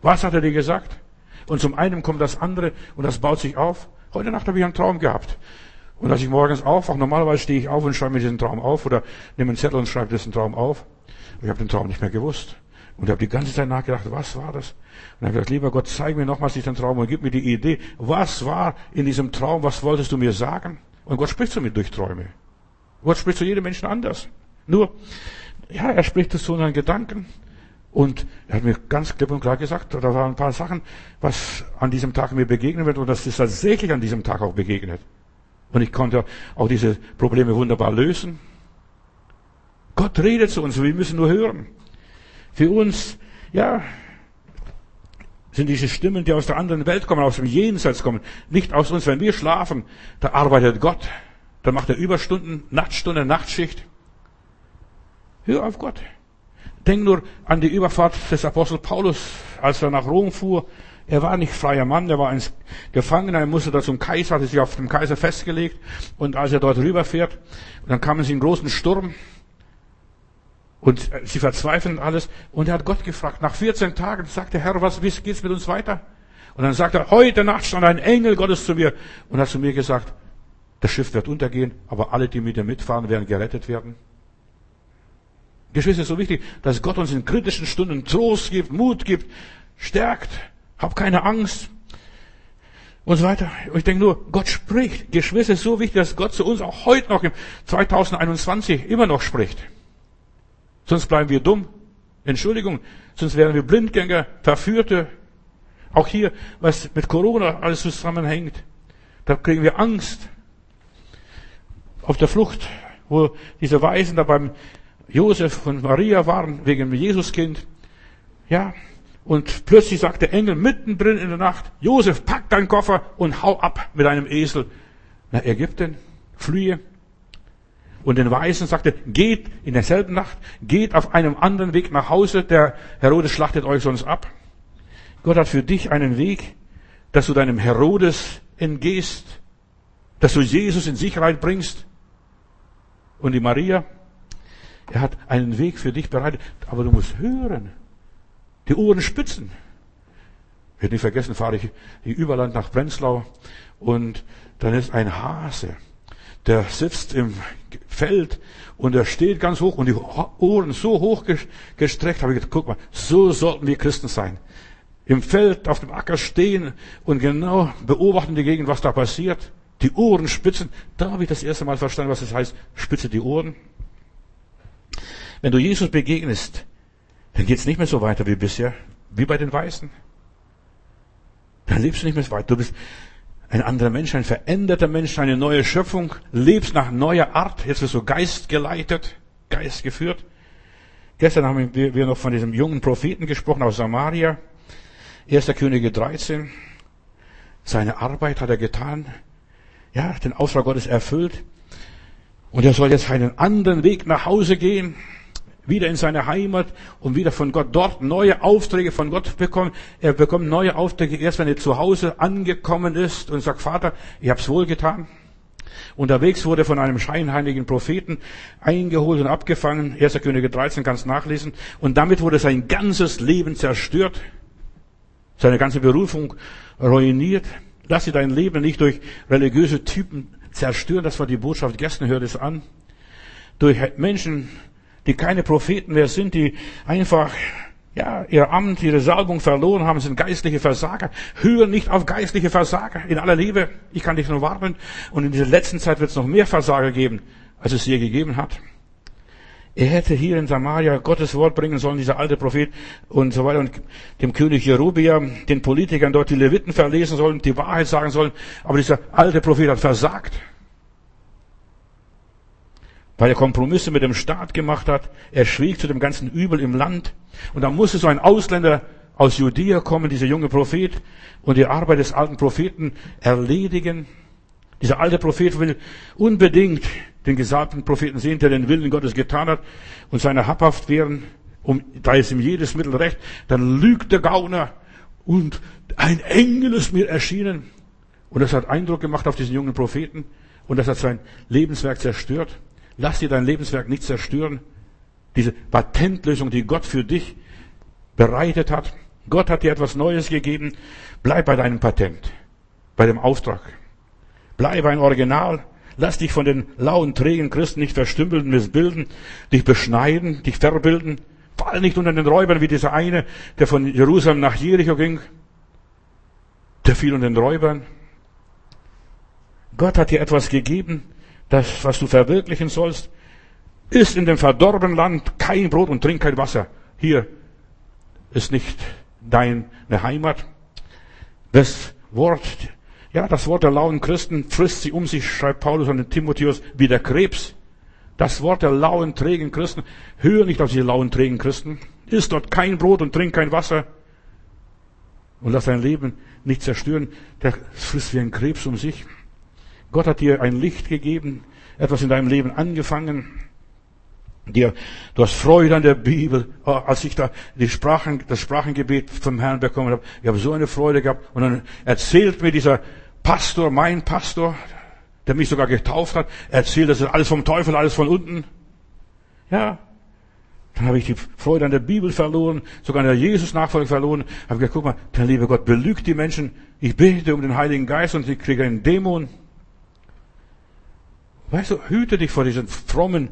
Was hat er dir gesagt? Und zum einen kommt das andere und das baut sich auf. Heute Nacht habe ich einen Traum gehabt. Und als ich morgens aufwache, normalerweise stehe ich auf und schreibe mir diesen Traum auf oder nehme einen Zettel und schreibe diesen Traum auf. Und ich habe den Traum nicht mehr gewusst. Und ich habe die ganze Zeit nachgedacht, was war das? Und dann habe gesagt, lieber Gott, zeig mir nochmals diesen Traum und gib mir die Idee, was war in diesem Traum, was wolltest du mir sagen? Und Gott spricht zu mir durch Träume. Gott spricht zu jedem Menschen anders. Nur, ja, er spricht zu unseren Gedanken. Und er hat mir ganz klipp und klar gesagt, da waren ein paar Sachen, was an diesem Tag mir begegnen wird und das ist tatsächlich an diesem Tag auch begegnet. Und ich konnte auch diese Probleme wunderbar lösen. Gott redet zu uns, wir müssen nur hören. Für uns, ja, sind diese Stimmen, die aus der anderen Welt kommen, aus dem Jenseits kommen, nicht aus uns. Wenn wir schlafen, da arbeitet Gott. Da macht er Überstunden, Nachtstunden, Nachtschicht. Hör auf Gott. Denk nur an die Überfahrt des Apostel Paulus, als er nach Rom fuhr. Er war nicht freier Mann, er war ein Gefangener, er musste da zum Kaiser, hatte sich auf dem Kaiser festgelegt. Und als er dort rüberfährt, dann kamen sie in großen Sturm. Und sie verzweifeln alles. Und er hat Gott gefragt. Nach 14 Tagen sagte Herr, was geht's mit uns weiter? Und dann sagt er, heute Nacht stand ein Engel Gottes zu mir und hat zu mir gesagt, das Schiff wird untergehen, aber alle, die mit dir mitfahren, werden gerettet werden. Geschwister, es ist so wichtig, dass Gott uns in kritischen Stunden Trost gibt, Mut gibt, stärkt. Hab keine Angst. Und so weiter. Und ich denke nur, Gott spricht. Geschwister, es ist so wichtig, dass Gott zu uns auch heute noch im 2021 immer noch spricht. Sonst bleiben wir dumm. Entschuldigung. Sonst wären wir Blindgänger, Verführte. Auch hier, was mit Corona alles zusammenhängt. Da kriegen wir Angst. Auf der Flucht, wo diese Weisen da beim Josef und Maria waren wegen dem Jesuskind. Ja, und plötzlich sagt der Engel mittendrin in der Nacht, Josef, pack deinen Koffer und hau ab mit einem Esel. Na, Ägypten, flühe. Und den Weisen sagte, geht in derselben Nacht, geht auf einem anderen Weg nach Hause, der Herodes schlachtet euch sonst ab. Gott hat für dich einen Weg, dass du deinem Herodes entgehst, dass du Jesus in Sicherheit bringst. Und die Maria, er hat einen Weg für dich bereitet, aber du musst hören. Die Ohren spitzen. Ich werde nicht vergessen, fahre ich die Überland nach Prenzlau und dann ist ein Hase, der sitzt im Feld und er steht ganz hoch und die Ohren so hoch gestreckt, habe ich gedacht, guck mal, so sollten wir Christen sein. Im Feld, auf dem Acker stehen und genau beobachten die Gegend, was da passiert. Die Ohren spitzen. Da habe ich das erste Mal verstanden, was es das heißt, spitze die Ohren. Wenn du Jesus begegnest, dann geht es nicht mehr so weiter wie bisher, wie bei den Weißen. Dann lebst du nicht mehr so weiter. Du bist ein anderer Mensch, ein veränderter Mensch, eine neue Schöpfung, lebst nach neuer Art. Jetzt wirst du Geist geleitet, Geist geführt. Gestern haben wir noch von diesem jungen Propheten gesprochen aus Samaria. Erster Könige 13. Seine Arbeit hat er getan. Ja, den Auftrag Gottes erfüllt. Und er soll jetzt einen anderen Weg nach Hause gehen wieder in seine Heimat und wieder von Gott dort neue Aufträge von Gott bekommen. Er bekommt neue Aufträge erst, wenn er zu Hause angekommen ist und sagt, Vater, ich hab's wohl getan. Unterwegs wurde von einem scheinheiligen Propheten eingeholt und abgefangen. 1. Könige 13 kannst nachlesen. Und damit wurde sein ganzes Leben zerstört. Seine ganze Berufung ruiniert. Lass dir dein Leben nicht durch religiöse Typen zerstören. Das war die Botschaft. Gestern hört es an. Durch Menschen, die keine Propheten mehr sind, die einfach ja, ihr Amt, ihre Salbung verloren haben, sind geistliche Versager. Hör nicht auf geistliche Versager in aller Liebe. Ich kann dich nur warnen. Und in dieser letzten Zeit wird es noch mehr Versager geben, als es je gegeben hat. Er hätte hier in Samaria Gottes Wort bringen sollen, dieser alte Prophet und so weiter, und dem König Jerubia, den Politikern dort die Leviten verlesen sollen, die Wahrheit sagen sollen. Aber dieser alte Prophet hat versagt. Weil er Kompromisse mit dem Staat gemacht hat. Er schwieg zu dem ganzen Übel im Land. Und dann musste so ein Ausländer aus Judäa kommen, dieser junge Prophet, und die Arbeit des alten Propheten erledigen. Dieser alte Prophet will unbedingt den gesalbten Propheten sehen, der den Willen Gottes getan hat und seiner habhaft werden. Um, da ist ihm jedes Mittel recht. Dann lügt der Gauner und ein Engel ist mir erschienen. Und das hat Eindruck gemacht auf diesen jungen Propheten und das hat sein Lebenswerk zerstört. Lass dir dein Lebenswerk nicht zerstören. Diese Patentlösung, die Gott für dich bereitet hat. Gott hat dir etwas Neues gegeben. Bleib bei deinem Patent, bei dem Auftrag. Bleib ein Original. Lass dich von den lauen, trägen Christen nicht verstümpeln, missbilden, dich beschneiden, dich verbilden. Fall nicht unter den Räubern wie dieser eine, der von Jerusalem nach Jericho ging. Der fiel unter den Räubern. Gott hat dir etwas gegeben, das, was du verwirklichen sollst. Ist in dem verdorbenen Land kein Brot und trink kein Wasser. Hier ist nicht deine Heimat. Das Wort, ja, das Wort der lauen Christen frisst sie um sich, schreibt Paulus an den Timotheus, wie der Krebs. Das Wort der lauen, trägen Christen. Hör nicht auf diese lauen, trägen Christen. Isst dort kein Brot und trink kein Wasser. Und lass dein Leben nicht zerstören. Der frisst wie ein Krebs um sich. Gott hat dir ein Licht gegeben, etwas in deinem Leben angefangen. Dir, du hast Freude an der Bibel. Oh, als ich da die Sprachen, das Sprachengebet vom Herrn bekommen habe, ich habe so eine Freude gehabt. Und dann erzählt mir dieser Pastor, mein Pastor, der mich sogar getauft hat, erzählt, das ist alles vom Teufel, alles von unten. Ja. Dann habe ich die Freude an der Bibel verloren, sogar an der Jesus-Nachfolge verloren. Habe gesagt, guck mal, der liebe Gott belügt die Menschen. Ich bete um den Heiligen Geist und ich kriege einen Dämon. Weißt du, hüte dich vor diesen frommen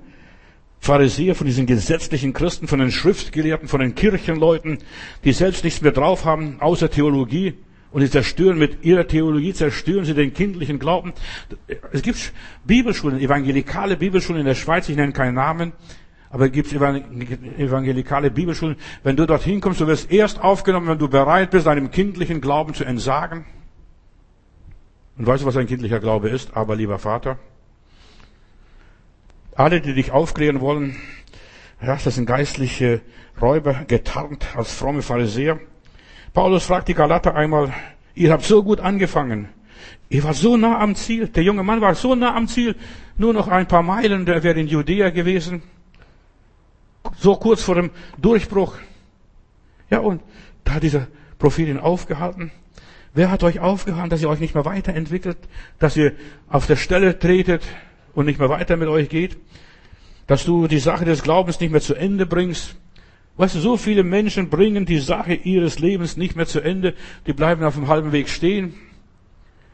Pharisäer, von diesen gesetzlichen Christen, von den Schriftgelehrten, von den Kirchenleuten, die selbst nichts mehr drauf haben, außer Theologie. Und sie zerstören mit ihrer Theologie, zerstören sie den kindlichen Glauben. Es gibt Bibelschulen, evangelikale Bibelschulen in der Schweiz, ich nenne keinen Namen, aber es gibt evangelikale Bibelschulen. Wenn du dorthin kommst, du wirst erst aufgenommen, wenn du bereit bist, deinem kindlichen Glauben zu entsagen. Und weißt du, was ein kindlicher Glaube ist? Aber lieber Vater, alle, die dich aufklären wollen, ja, das sind geistliche Räuber, getarnt als fromme Pharisäer. Paulus fragt die Galater einmal, ihr habt so gut angefangen. Ihr war so nah am Ziel. Der junge Mann war so nah am Ziel. Nur noch ein paar Meilen, der wäre in Judäa gewesen. So kurz vor dem Durchbruch. Ja, und da hat dieser Prophet ihn aufgehalten. Wer hat euch aufgehalten, dass ihr euch nicht mehr weiterentwickelt, dass ihr auf der Stelle tretet? Und nicht mehr weiter mit euch geht, dass du die Sache des Glaubens nicht mehr zu Ende bringst. Weißt du, so viele Menschen bringen die Sache ihres Lebens nicht mehr zu Ende, die bleiben auf dem halben Weg stehen.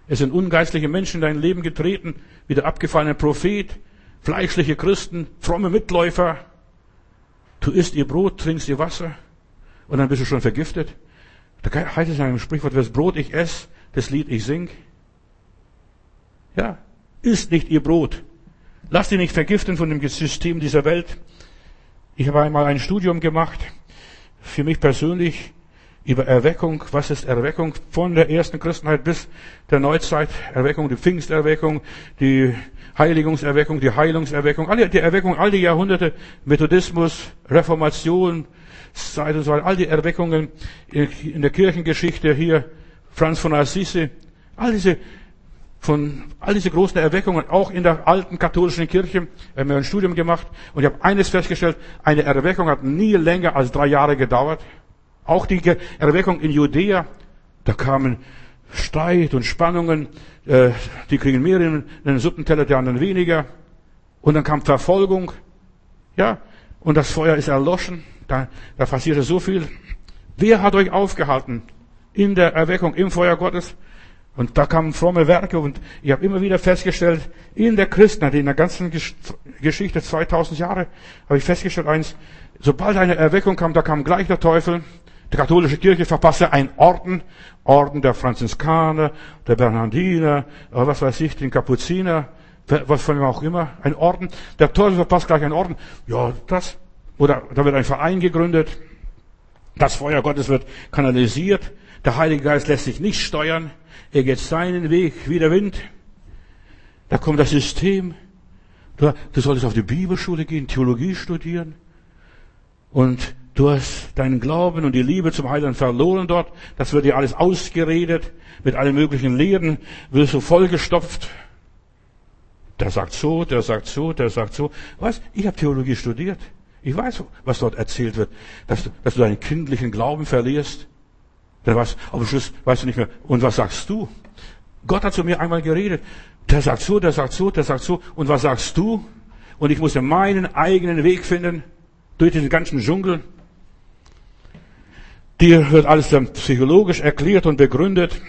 Es sind ungeistliche Menschen in dein Leben getreten, wie der abgefallene Prophet, fleischliche Christen, fromme Mitläufer. Du isst ihr Brot, trinkst ihr Wasser und dann bist du schon vergiftet. Da heißt es in einem Sprichwort, das Brot ich esse, das Lied ich sing. Ja, isst nicht ihr Brot. Lass dich nicht vergiften von dem System dieser Welt. Ich habe einmal ein Studium gemacht, für mich persönlich, über Erweckung. Was ist Erweckung? Von der ersten Christenheit bis der Neuzeit. Erweckung, die Pfingsterweckung, die Heiligungserweckung, die Heilungserweckung, alle die Erweckung, all die Jahrhunderte, Methodismus, Reformation, Zeit und so weiter, all die Erweckungen in der Kirchengeschichte hier, Franz von Assisi, all diese von all diese großen Erweckungen, auch in der alten katholischen Kirche, wir haben ein Studium gemacht und ich habe eines festgestellt, eine Erweckung hat nie länger als drei Jahre gedauert. Auch die Erweckung in Judäa, da kamen Streit und Spannungen, äh, die kriegen mehr in den Suppenteller, die anderen weniger. Und dann kam Verfolgung, ja, und das Feuer ist erloschen, da, da passierte so viel. Wer hat euch aufgehalten in der Erweckung, im Feuer Gottes? Und da kamen fromme Werke und ich habe immer wieder festgestellt, in der Christenheit, in der ganzen Geschichte 2000 Jahre, habe ich festgestellt eins, sobald eine Erweckung kam, da kam gleich der Teufel. Die katholische Kirche verpasste einen Orden, Orden der Franziskaner, der Bernardiner, was weiß ich, den Kapuziner, was von ihm auch immer, ein Orden. Der Teufel verpasst gleich einen Orden. Ja, das. Oder da wird ein Verein gegründet. Das Feuer Gottes wird kanalisiert. Der Heilige Geist lässt sich nicht steuern. Er geht seinen Weg wie der Wind. Da kommt das System. Du, du solltest auf die Bibelschule gehen, Theologie studieren. Und du hast deinen Glauben und die Liebe zum Heiland verloren dort. Das wird dir alles ausgeredet. Mit allen möglichen Lehren wirst du vollgestopft. Der sagt so, der sagt so, der sagt so. Was? Ich habe Theologie studiert. Ich weiß, was dort erzählt wird. Dass du, dass du deinen kindlichen Glauben verlierst. Dann weißt, aber Schluss weißt du nicht mehr. Und was sagst du? Gott hat zu mir einmal geredet. Der sagt so, der sagt so, der sagt so. Und was sagst du? Und ich musste meinen eigenen Weg finden durch den ganzen Dschungel. Dir wird alles dann psychologisch erklärt und begründet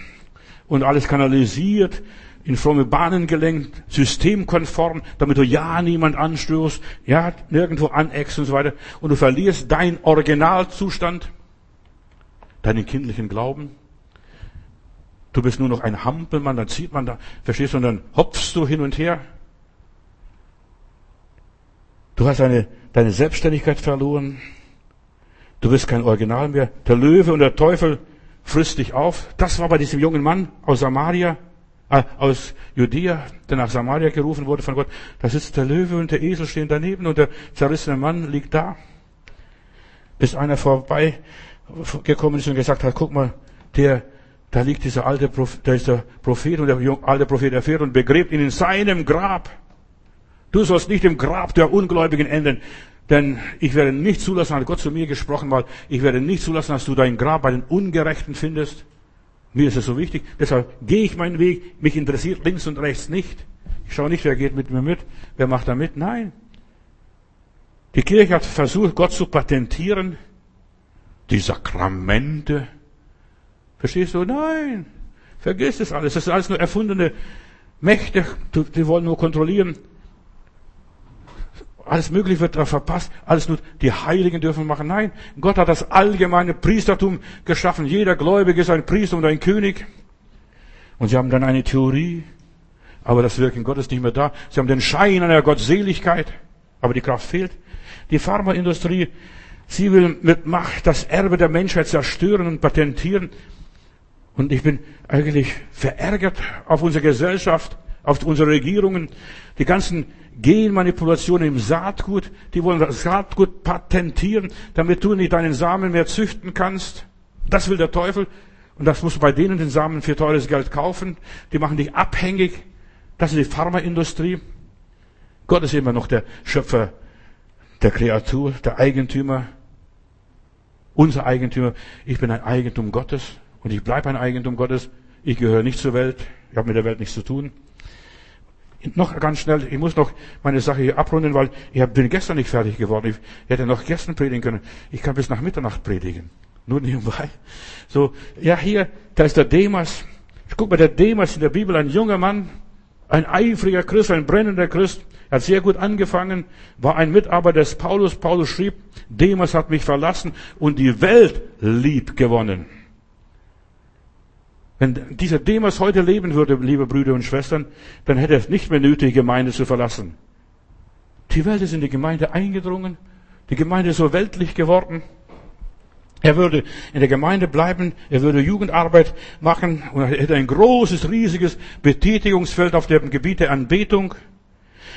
und alles kanalisiert, in fromme Bahnen gelenkt, systemkonform, damit du ja niemand anstößt, ja nirgendwo aneckst und so weiter. Und du verlierst deinen Originalzustand, deinen kindlichen Glauben. Du bist nur noch ein Hampelmann, dann zieht man da, verstehst du, und dann hopfst du hin und her. Du hast deine, deine Selbstständigkeit verloren. Du bist kein Original mehr. Der Löwe und der Teufel frisst dich auf. Das war bei diesem jungen Mann aus Samaria, aus Judäa, der nach Samaria gerufen wurde von Gott. Da sitzt der Löwe und der Esel stehen daneben und der zerrissene Mann liegt da. Bis einer vorbei gekommen ist und gesagt hat, guck mal, der, da liegt dieser alte Prophet, da ist der Prophet und der alte Prophet erfährt und begräbt ihn in seinem Grab. Du sollst nicht im Grab der Ungläubigen enden, denn ich werde nicht zulassen, hat Gott zu mir gesprochen mal, ich werde nicht zulassen, dass du dein Grab bei den Ungerechten findest. Mir ist es so wichtig, deshalb gehe ich meinen Weg, mich interessiert links und rechts nicht. Ich schaue nicht, wer geht mit mir mit, wer macht da mit, nein. Die Kirche hat versucht, Gott zu patentieren, die Sakramente, Verstehst du? Nein. Vergiss das alles. Das sind alles nur erfundene Mächte, die wollen nur kontrollieren. Alles Mögliche wird da verpasst. Alles nur die Heiligen dürfen machen. Nein, Gott hat das allgemeine Priestertum geschaffen. Jeder Gläubige ist ein Priester und ein König. Und sie haben dann eine Theorie, aber das Wirken Gottes ist nicht mehr da. Sie haben den Schein einer Gottseligkeit, aber die Kraft fehlt. Die Pharmaindustrie, sie will mit Macht das Erbe der Menschheit zerstören und patentieren. Und ich bin eigentlich verärgert auf unsere Gesellschaft, auf unsere Regierungen, die ganzen Genmanipulationen im Saatgut, die wollen das Saatgut patentieren, damit du nicht deinen Samen mehr züchten kannst. Das will der Teufel. Und das musst du bei denen den Samen für teures Geld kaufen. Die machen dich abhängig. Das ist die Pharmaindustrie. Gott ist immer noch der Schöpfer der Kreatur, der Eigentümer, unser Eigentümer. Ich bin ein Eigentum Gottes. Und ich bleibe ein Eigentum Gottes. Ich gehöre nicht zur Welt. Ich habe mit der Welt nichts zu tun. Noch ganz schnell, ich muss noch meine Sache hier abrunden, weil ich bin gestern nicht fertig geworden. Ich hätte noch gestern predigen können. Ich kann bis nach Mitternacht predigen. Nur nebenbei. So, ja, hier, da ist der Demas. Guck mal, der Demas in der Bibel, ein junger Mann, ein eifriger Christ, ein brennender Christ. Er hat sehr gut angefangen, war ein Mitarbeiter des Paulus. Paulus schrieb, Demas hat mich verlassen und die Welt lieb gewonnen. Wenn dieser Demas heute leben würde, liebe Brüder und Schwestern, dann hätte er nicht mehr nötig, die Gemeinde zu verlassen. Die Welt ist in die Gemeinde eingedrungen. Die Gemeinde ist so weltlich geworden. Er würde in der Gemeinde bleiben, er würde Jugendarbeit machen und er hätte ein großes, riesiges Betätigungsfeld auf dem Gebiet der Anbetung.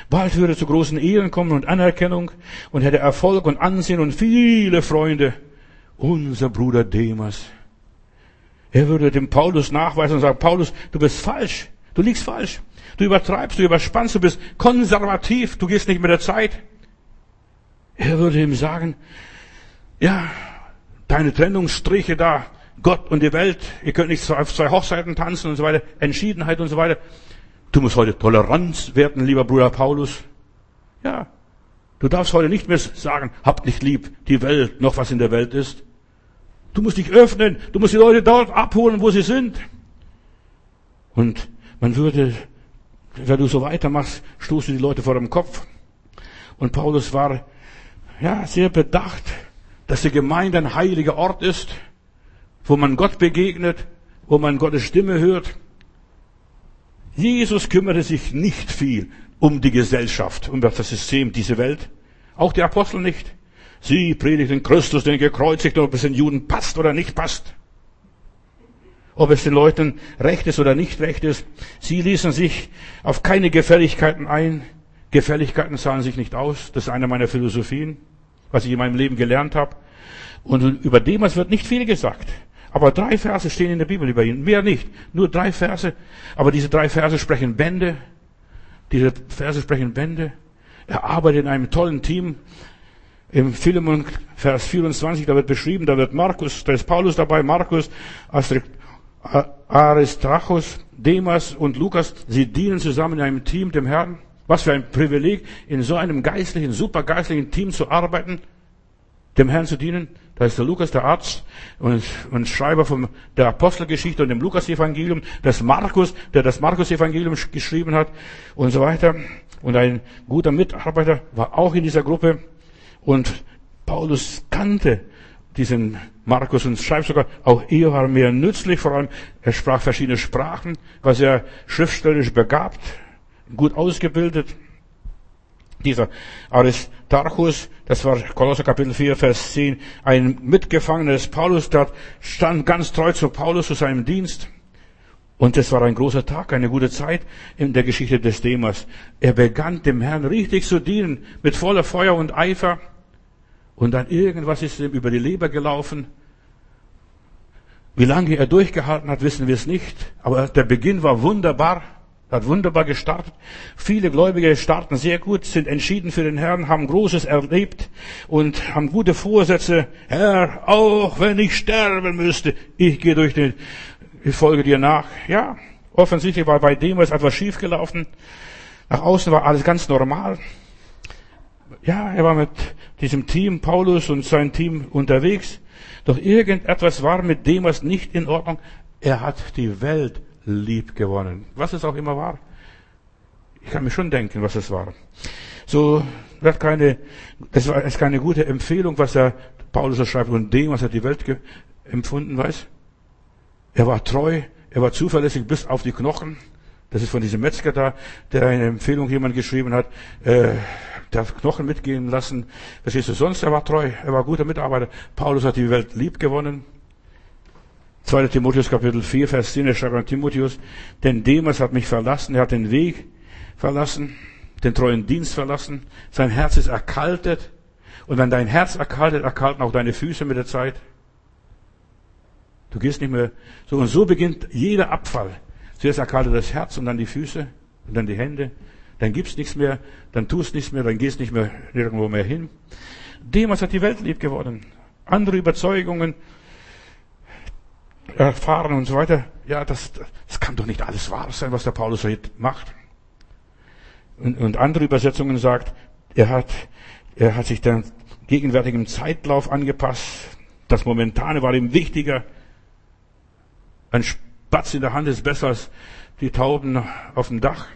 Bald würde zu großen Ehren kommen und Anerkennung und hätte Erfolg und Ansehen und viele Freunde. Unser Bruder Demas, er würde dem Paulus nachweisen und sagen, Paulus, du bist falsch. Du liegst falsch. Du übertreibst, du überspannst, du bist konservativ, du gehst nicht mit der Zeit. Er würde ihm sagen, ja, deine Trennungsstriche da, Gott und die Welt, ihr könnt nicht auf zwei Hochzeiten tanzen und so weiter, Entschiedenheit und so weiter. Du musst heute Toleranz werden, lieber Bruder Paulus. Ja, du darfst heute nicht mehr sagen, habt nicht lieb die Welt, noch was in der Welt ist. Du musst dich öffnen. Du musst die Leute dort abholen, wo sie sind. Und man würde, wenn du so weitermachst, stoßt du die Leute vor dem Kopf. Und Paulus war, ja, sehr bedacht, dass die Gemeinde ein heiliger Ort ist, wo man Gott begegnet, wo man Gottes Stimme hört. Jesus kümmerte sich nicht viel um die Gesellschaft, um das System, diese Welt. Auch die Apostel nicht. Sie predigten Christus, den gekreuzigt, ob es den Juden passt oder nicht passt. Ob es den Leuten recht ist oder nicht recht ist. Sie ließen sich auf keine Gefälligkeiten ein, Gefälligkeiten zahlen sich nicht aus. Das ist eine meiner Philosophien, was ich in meinem Leben gelernt habe. Und über Demas wird nicht viel gesagt. Aber drei Verse stehen in der Bibel über ihn. Mehr nicht. Nur drei Verse. Aber diese drei Verse sprechen Bände. Diese Verse sprechen Bände. Er arbeitet in einem tollen Team. Im Philemon, Vers 24, da wird beschrieben, da wird Markus, da ist Paulus dabei, Markus, Aristarchus, Demas und Lukas. Sie dienen zusammen in einem Team dem Herrn. Was für ein Privileg, in so einem geistlichen, supergeistlichen Team zu arbeiten, dem Herrn zu dienen. Da ist der Lukas, der Arzt und, und Schreiber von der Apostelgeschichte und dem Lukas-Evangelium. Das Markus, der das Markus-Evangelium geschrieben hat und so weiter. Und ein guter Mitarbeiter war auch in dieser Gruppe. Und Paulus kannte diesen Markus und schreibt sogar, auch er war mir nützlich, vor allem er sprach verschiedene Sprachen, war sehr schriftstellerisch begabt, gut ausgebildet. Dieser Aristarchus, das war Kolosser Kapitel 4, Vers 10, ein Mitgefangener des Paulus, der stand ganz treu zu Paulus, zu seinem Dienst. Und es war ein großer Tag, eine gute Zeit in der Geschichte des Demas. Er begann dem Herrn richtig zu dienen, mit voller Feuer und Eifer. Und dann irgendwas ist ihm über die Leber gelaufen. Wie lange er durchgehalten hat, wissen wir es nicht. Aber der Beginn war wunderbar. Er hat wunderbar gestartet. Viele Gläubige starten sehr gut, sind entschieden für den Herrn, haben Großes erlebt und haben gute Vorsätze. Herr, auch wenn ich sterben müsste, ich gehe durch den, ich folge dir nach. Ja, offensichtlich war bei dem was etwas schiefgelaufen. Nach außen war alles ganz normal. Ja, er war mit diesem Team, Paulus und sein Team unterwegs. Doch irgendetwas war mit dem was nicht in Ordnung. Er hat die Welt lieb gewonnen. Was es auch immer war. Ich kann mir schon denken, was es war. So wird keine, das war ist keine gute Empfehlung, was er Paulus schreibt und dem, was er die Welt empfunden weiß. Er war treu, er war zuverlässig bis auf die Knochen. Das ist von diesem Metzger da, der eine Empfehlung jemand geschrieben hat, äh, der Knochen mitgehen lassen. Verstehst du, sonst, er war treu, er war guter Mitarbeiter. Paulus hat die Welt lieb gewonnen. 2. Timotheus Kapitel 4, Vers 10, er schreibt an Timotheus, denn Demas hat mich verlassen, er hat den Weg verlassen, den treuen Dienst verlassen, sein Herz ist erkaltet, und wenn dein Herz erkaltet, erkalten auch deine Füße mit der Zeit. Du gehst nicht mehr so, und so beginnt jeder Abfall. Zuerst erkaltet das Herz und dann die Füße und dann die Hände. Dann gibst nichts mehr, dann tust nichts mehr, dann gehst nicht mehr nirgendwo mehr hin. Demas hat die Welt lieb geworden. Andere Überzeugungen, erfahren und so weiter. Ja, das, das kann doch nicht alles wahr sein, was der Paulus hier macht. Und, und andere Übersetzungen sagt, er hat, er hat sich dem gegenwärtigen Zeitlauf angepasst. Das Momentane war ihm wichtiger. Ein Spatz in der Hand ist besser als die Tauben auf dem Dach.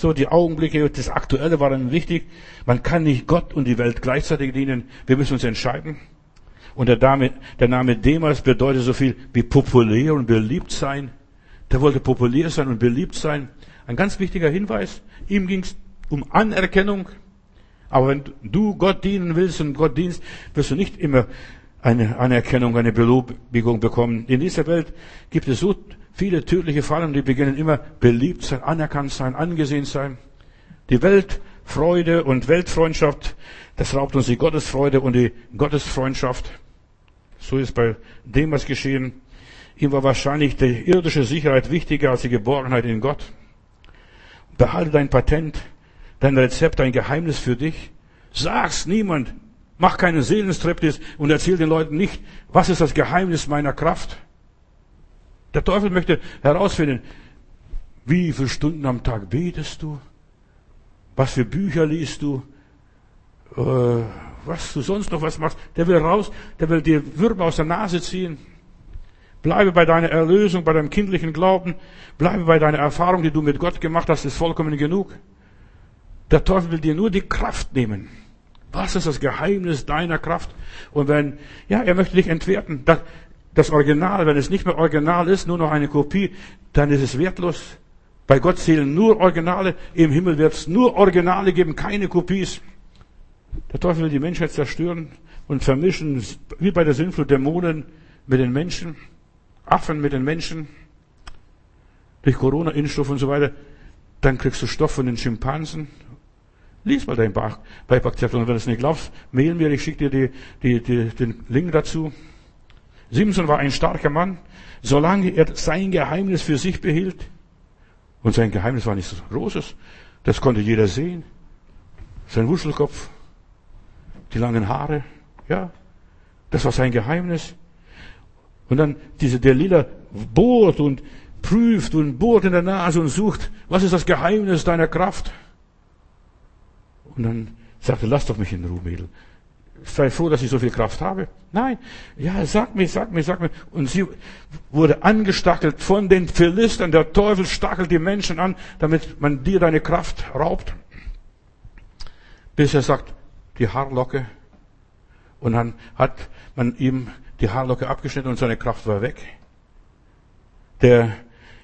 So, die Augenblicke, das Aktuelle war ihm wichtig. Man kann nicht Gott und die Welt gleichzeitig dienen. Wir müssen uns entscheiden. Und der Name, der Name Demas bedeutet so viel wie populär und beliebt sein. Der wollte populär sein und beliebt sein. Ein ganz wichtiger Hinweis. Ihm ging es um Anerkennung. Aber wenn du Gott dienen willst und Gott dienst, wirst du nicht immer eine Anerkennung, eine Belobigung bekommen. In dieser Welt gibt es so viele tödliche Fallen, die beginnen immer beliebt sein, anerkannt sein, angesehen sein. Die Weltfreude und Weltfreundschaft das raubt uns die Gottesfreude und die Gottesfreundschaft. So ist bei dem was geschehen. Ihm war wahrscheinlich die irdische Sicherheit wichtiger als die Geborgenheit in Gott. Behalte dein Patent, dein Rezept, dein Geheimnis für dich. Sag's niemand. Mach keinen Seelenstriptease und erzähl den Leuten nicht, was ist das Geheimnis meiner Kraft. Der Teufel möchte herausfinden, wie viele Stunden am Tag betest du? Was für Bücher liest du? äh, was du sonst noch was machst, der will raus, der will dir Würmer aus der Nase ziehen. Bleibe bei deiner Erlösung, bei deinem kindlichen Glauben, bleibe bei deiner Erfahrung, die du mit Gott gemacht hast, ist vollkommen genug. Der Teufel will dir nur die Kraft nehmen. Was ist das Geheimnis deiner Kraft? Und wenn, ja, er möchte dich entwerten. Das, Original, wenn es nicht mehr Original ist, nur noch eine Kopie, dann ist es wertlos. Bei Gott zählen nur Originale. Im Himmel wird es nur Originale geben, keine Kopies. Der Teufel will die Menschheit zerstören und vermischen, wie bei der Sinnflut, Dämonen mit den Menschen, Affen mit den Menschen, durch Corona-Impfstoff und so weiter. Dann kriegst du Stoff von den Schimpansen Lies mal dein Beipackzettel und wenn du es nicht glaubst, mail mir, ich schicke dir die, die, die, den Link dazu. Simson war ein starker Mann, solange er sein Geheimnis für sich behielt. Und sein Geheimnis war nichts Großes. Das konnte jeder sehen. Sein Wuschelkopf, die langen Haare, ja. Das war sein Geheimnis. Und dann diese Delila bohrt und prüft und bohrt in der Nase und sucht, was ist das Geheimnis deiner Kraft? Und dann sagte, lass doch mich in Ruhe, Mädel. Sei froh, dass ich so viel Kraft habe. Nein, ja, sag mir, sag mir, sag mir. Und sie wurde angestachelt von den Philistern. Der Teufel stachelt die Menschen an, damit man dir deine Kraft raubt. Bis er sagt, die Haarlocke. Und dann hat man ihm die Haarlocke abgeschnitten und seine Kraft war weg. Der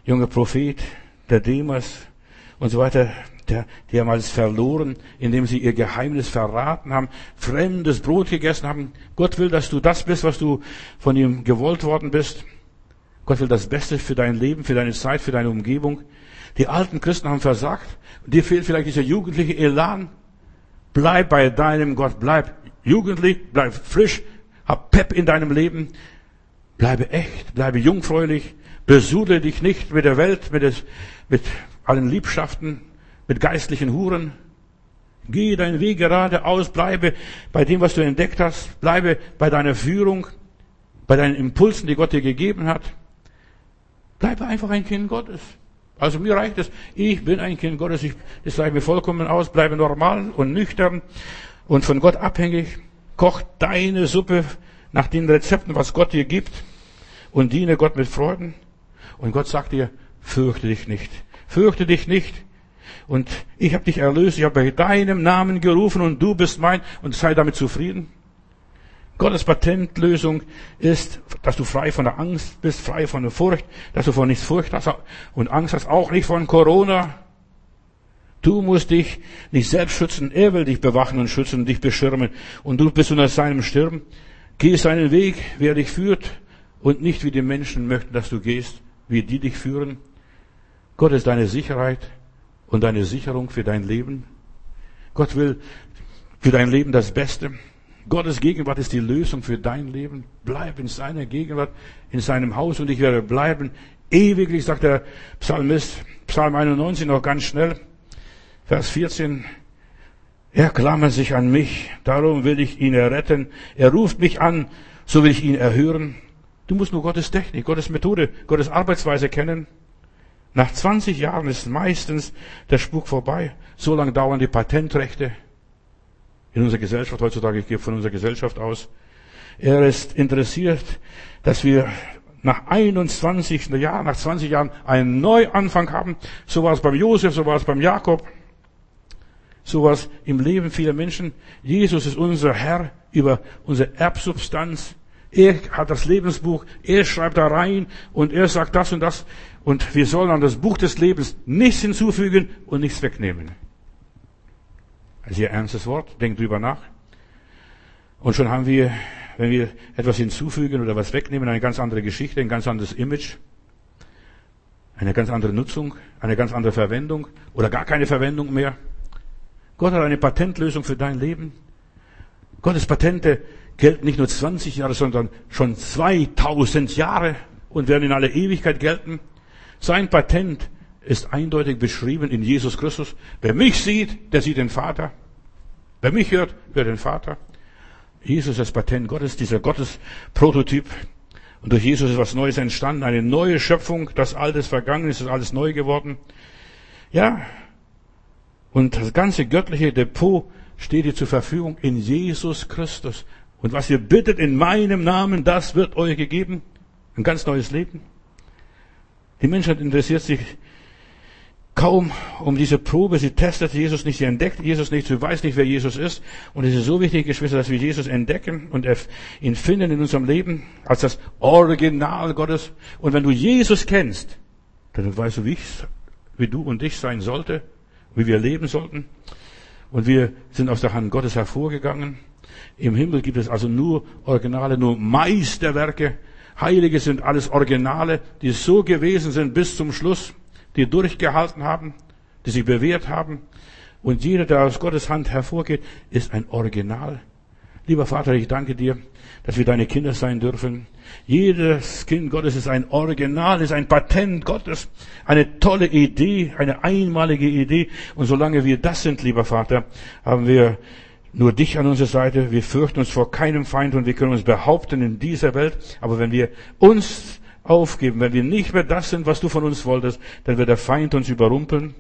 junge Prophet, der Demas und so weiter, der, die haben alles verloren, indem sie ihr Geheimnis verraten haben, fremdes Brot gegessen haben. Gott will, dass du das bist, was du von ihm gewollt worden bist. Gott will das Beste für dein Leben, für deine Zeit, für deine Umgebung. Die alten Christen haben versagt. Dir fehlt vielleicht dieser jugendliche Elan. Bleib bei deinem Gott, bleib jugendlich, bleib frisch, hab Pep in deinem Leben. Bleibe echt, bleibe jungfräulich, besudle dich nicht mit der Welt, mit, des, mit allen Liebschaften, mit geistlichen Huren. Gehe deinen Weg geradeaus, bleibe bei dem, was du entdeckt hast, bleibe bei deiner Führung, bei deinen Impulsen, die Gott dir gegeben hat. Bleibe einfach ein Kind Gottes. Also mir reicht es, ich bin ein Kind Gottes, ich, das reicht mir vollkommen aus, bleibe normal und nüchtern und von Gott abhängig. Koch deine Suppe nach den Rezepten, was Gott dir gibt und diene Gott mit Freuden. Und Gott sagt dir, fürchte dich nicht. Fürchte dich nicht. Und ich habe dich erlöst, ich habe bei deinem Namen gerufen und du bist mein und sei damit zufrieden. Gottes Patentlösung ist, dass du frei von der Angst bist, frei von der Furcht, dass du vor nichts Furcht hast und Angst hast, auch nicht von Corona. Du musst dich nicht selbst schützen, er will dich bewachen und schützen und dich beschirmen und du bist unter seinem Stirn. Geh seinen Weg, wer dich führt und nicht wie die Menschen möchten, dass du gehst, wie die dich führen. Gott ist deine Sicherheit und deine Sicherung für dein Leben. Gott will für dein Leben das Beste. Gottes Gegenwart ist die Lösung für dein Leben. Bleib in seiner Gegenwart, in seinem Haus und ich werde bleiben. Ewiglich, sagt der Psalmist, Psalm 91 noch ganz schnell, Vers 14. Er klammert sich an mich, darum will ich ihn erretten. Er ruft mich an, so will ich ihn erhören. Du musst nur Gottes Technik, Gottes Methode, Gottes Arbeitsweise kennen. Nach 20 Jahren ist meistens der Spuk vorbei. So lange dauern die Patentrechte in unserer Gesellschaft heutzutage. Ich gehe von unserer Gesellschaft aus. Er ist interessiert, dass wir nach 21. Jahr, nach 20 Jahren einen Neuanfang haben. So war es beim Josef, so war es beim Jakob. So war es im Leben vieler Menschen. Jesus ist unser Herr über unsere Erbsubstanz. Er hat das Lebensbuch, er schreibt da rein und er sagt das und das. Und wir sollen an das Buch des Lebens nichts hinzufügen und nichts wegnehmen. Sehr ernstes Wort, denkt drüber nach. Und schon haben wir, wenn wir etwas hinzufügen oder was wegnehmen, eine ganz andere Geschichte, ein ganz anderes Image, eine ganz andere Nutzung, eine ganz andere Verwendung oder gar keine Verwendung mehr. Gott hat eine Patentlösung für dein Leben. Gottes Patente gelten nicht nur 20 Jahre, sondern schon 2000 Jahre und werden in alle Ewigkeit gelten. Sein Patent ist eindeutig beschrieben in Jesus Christus. Wer mich sieht, der sieht den Vater. Wer mich hört, hört den Vater. Jesus ist das Patent Gottes, dieser Gottes-Prototyp. Und durch Jesus ist was Neues entstanden, eine neue Schöpfung. Das Alte ist vergangen, ist alles neu geworden. Ja. Und das ganze göttliche Depot steht dir zur Verfügung in Jesus Christus. Und was ihr bittet in meinem Namen, das wird euch gegeben. Ein ganz neues Leben. Die Menschheit interessiert sich kaum um diese Probe. Sie testet Jesus nicht, sie entdeckt Jesus nicht, sie weiß nicht, wer Jesus ist. Und es ist so wichtig, Geschwister, dass wir Jesus entdecken und ihn finden in unserem Leben als das Original Gottes. Und wenn du Jesus kennst, dann weißt du, wie, ich, wie du und ich sein sollte, wie wir leben sollten. Und wir sind aus der Hand Gottes hervorgegangen. Im Himmel gibt es also nur Originale, nur Meisterwerke. Heilige sind alles Originale, die so gewesen sind bis zum Schluss, die durchgehalten haben, die sich bewährt haben. Und jeder, der aus Gottes Hand hervorgeht, ist ein Original. Lieber Vater, ich danke dir, dass wir deine Kinder sein dürfen. Jedes Kind Gottes ist ein Original, ist ein Patent Gottes, eine tolle Idee, eine einmalige Idee. Und solange wir das sind, lieber Vater, haben wir nur dich an unserer Seite. Wir fürchten uns vor keinem Feind und wir können uns behaupten in dieser Welt. Aber wenn wir uns aufgeben, wenn wir nicht mehr das sind, was du von uns wolltest, dann wird der Feind uns überrumpeln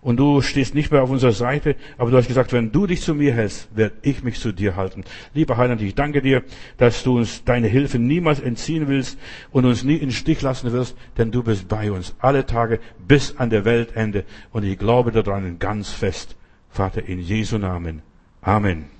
und du stehst nicht mehr auf unserer Seite, aber du hast gesagt, wenn du dich zu mir hältst, werde ich mich zu dir halten. Lieber Heiland, ich danke dir, dass du uns deine Hilfe niemals entziehen willst und uns nie in Stich lassen wirst, denn du bist bei uns alle Tage bis an der Weltende und ich glaube daran ganz fest. Vater, in Jesu Namen. Amen.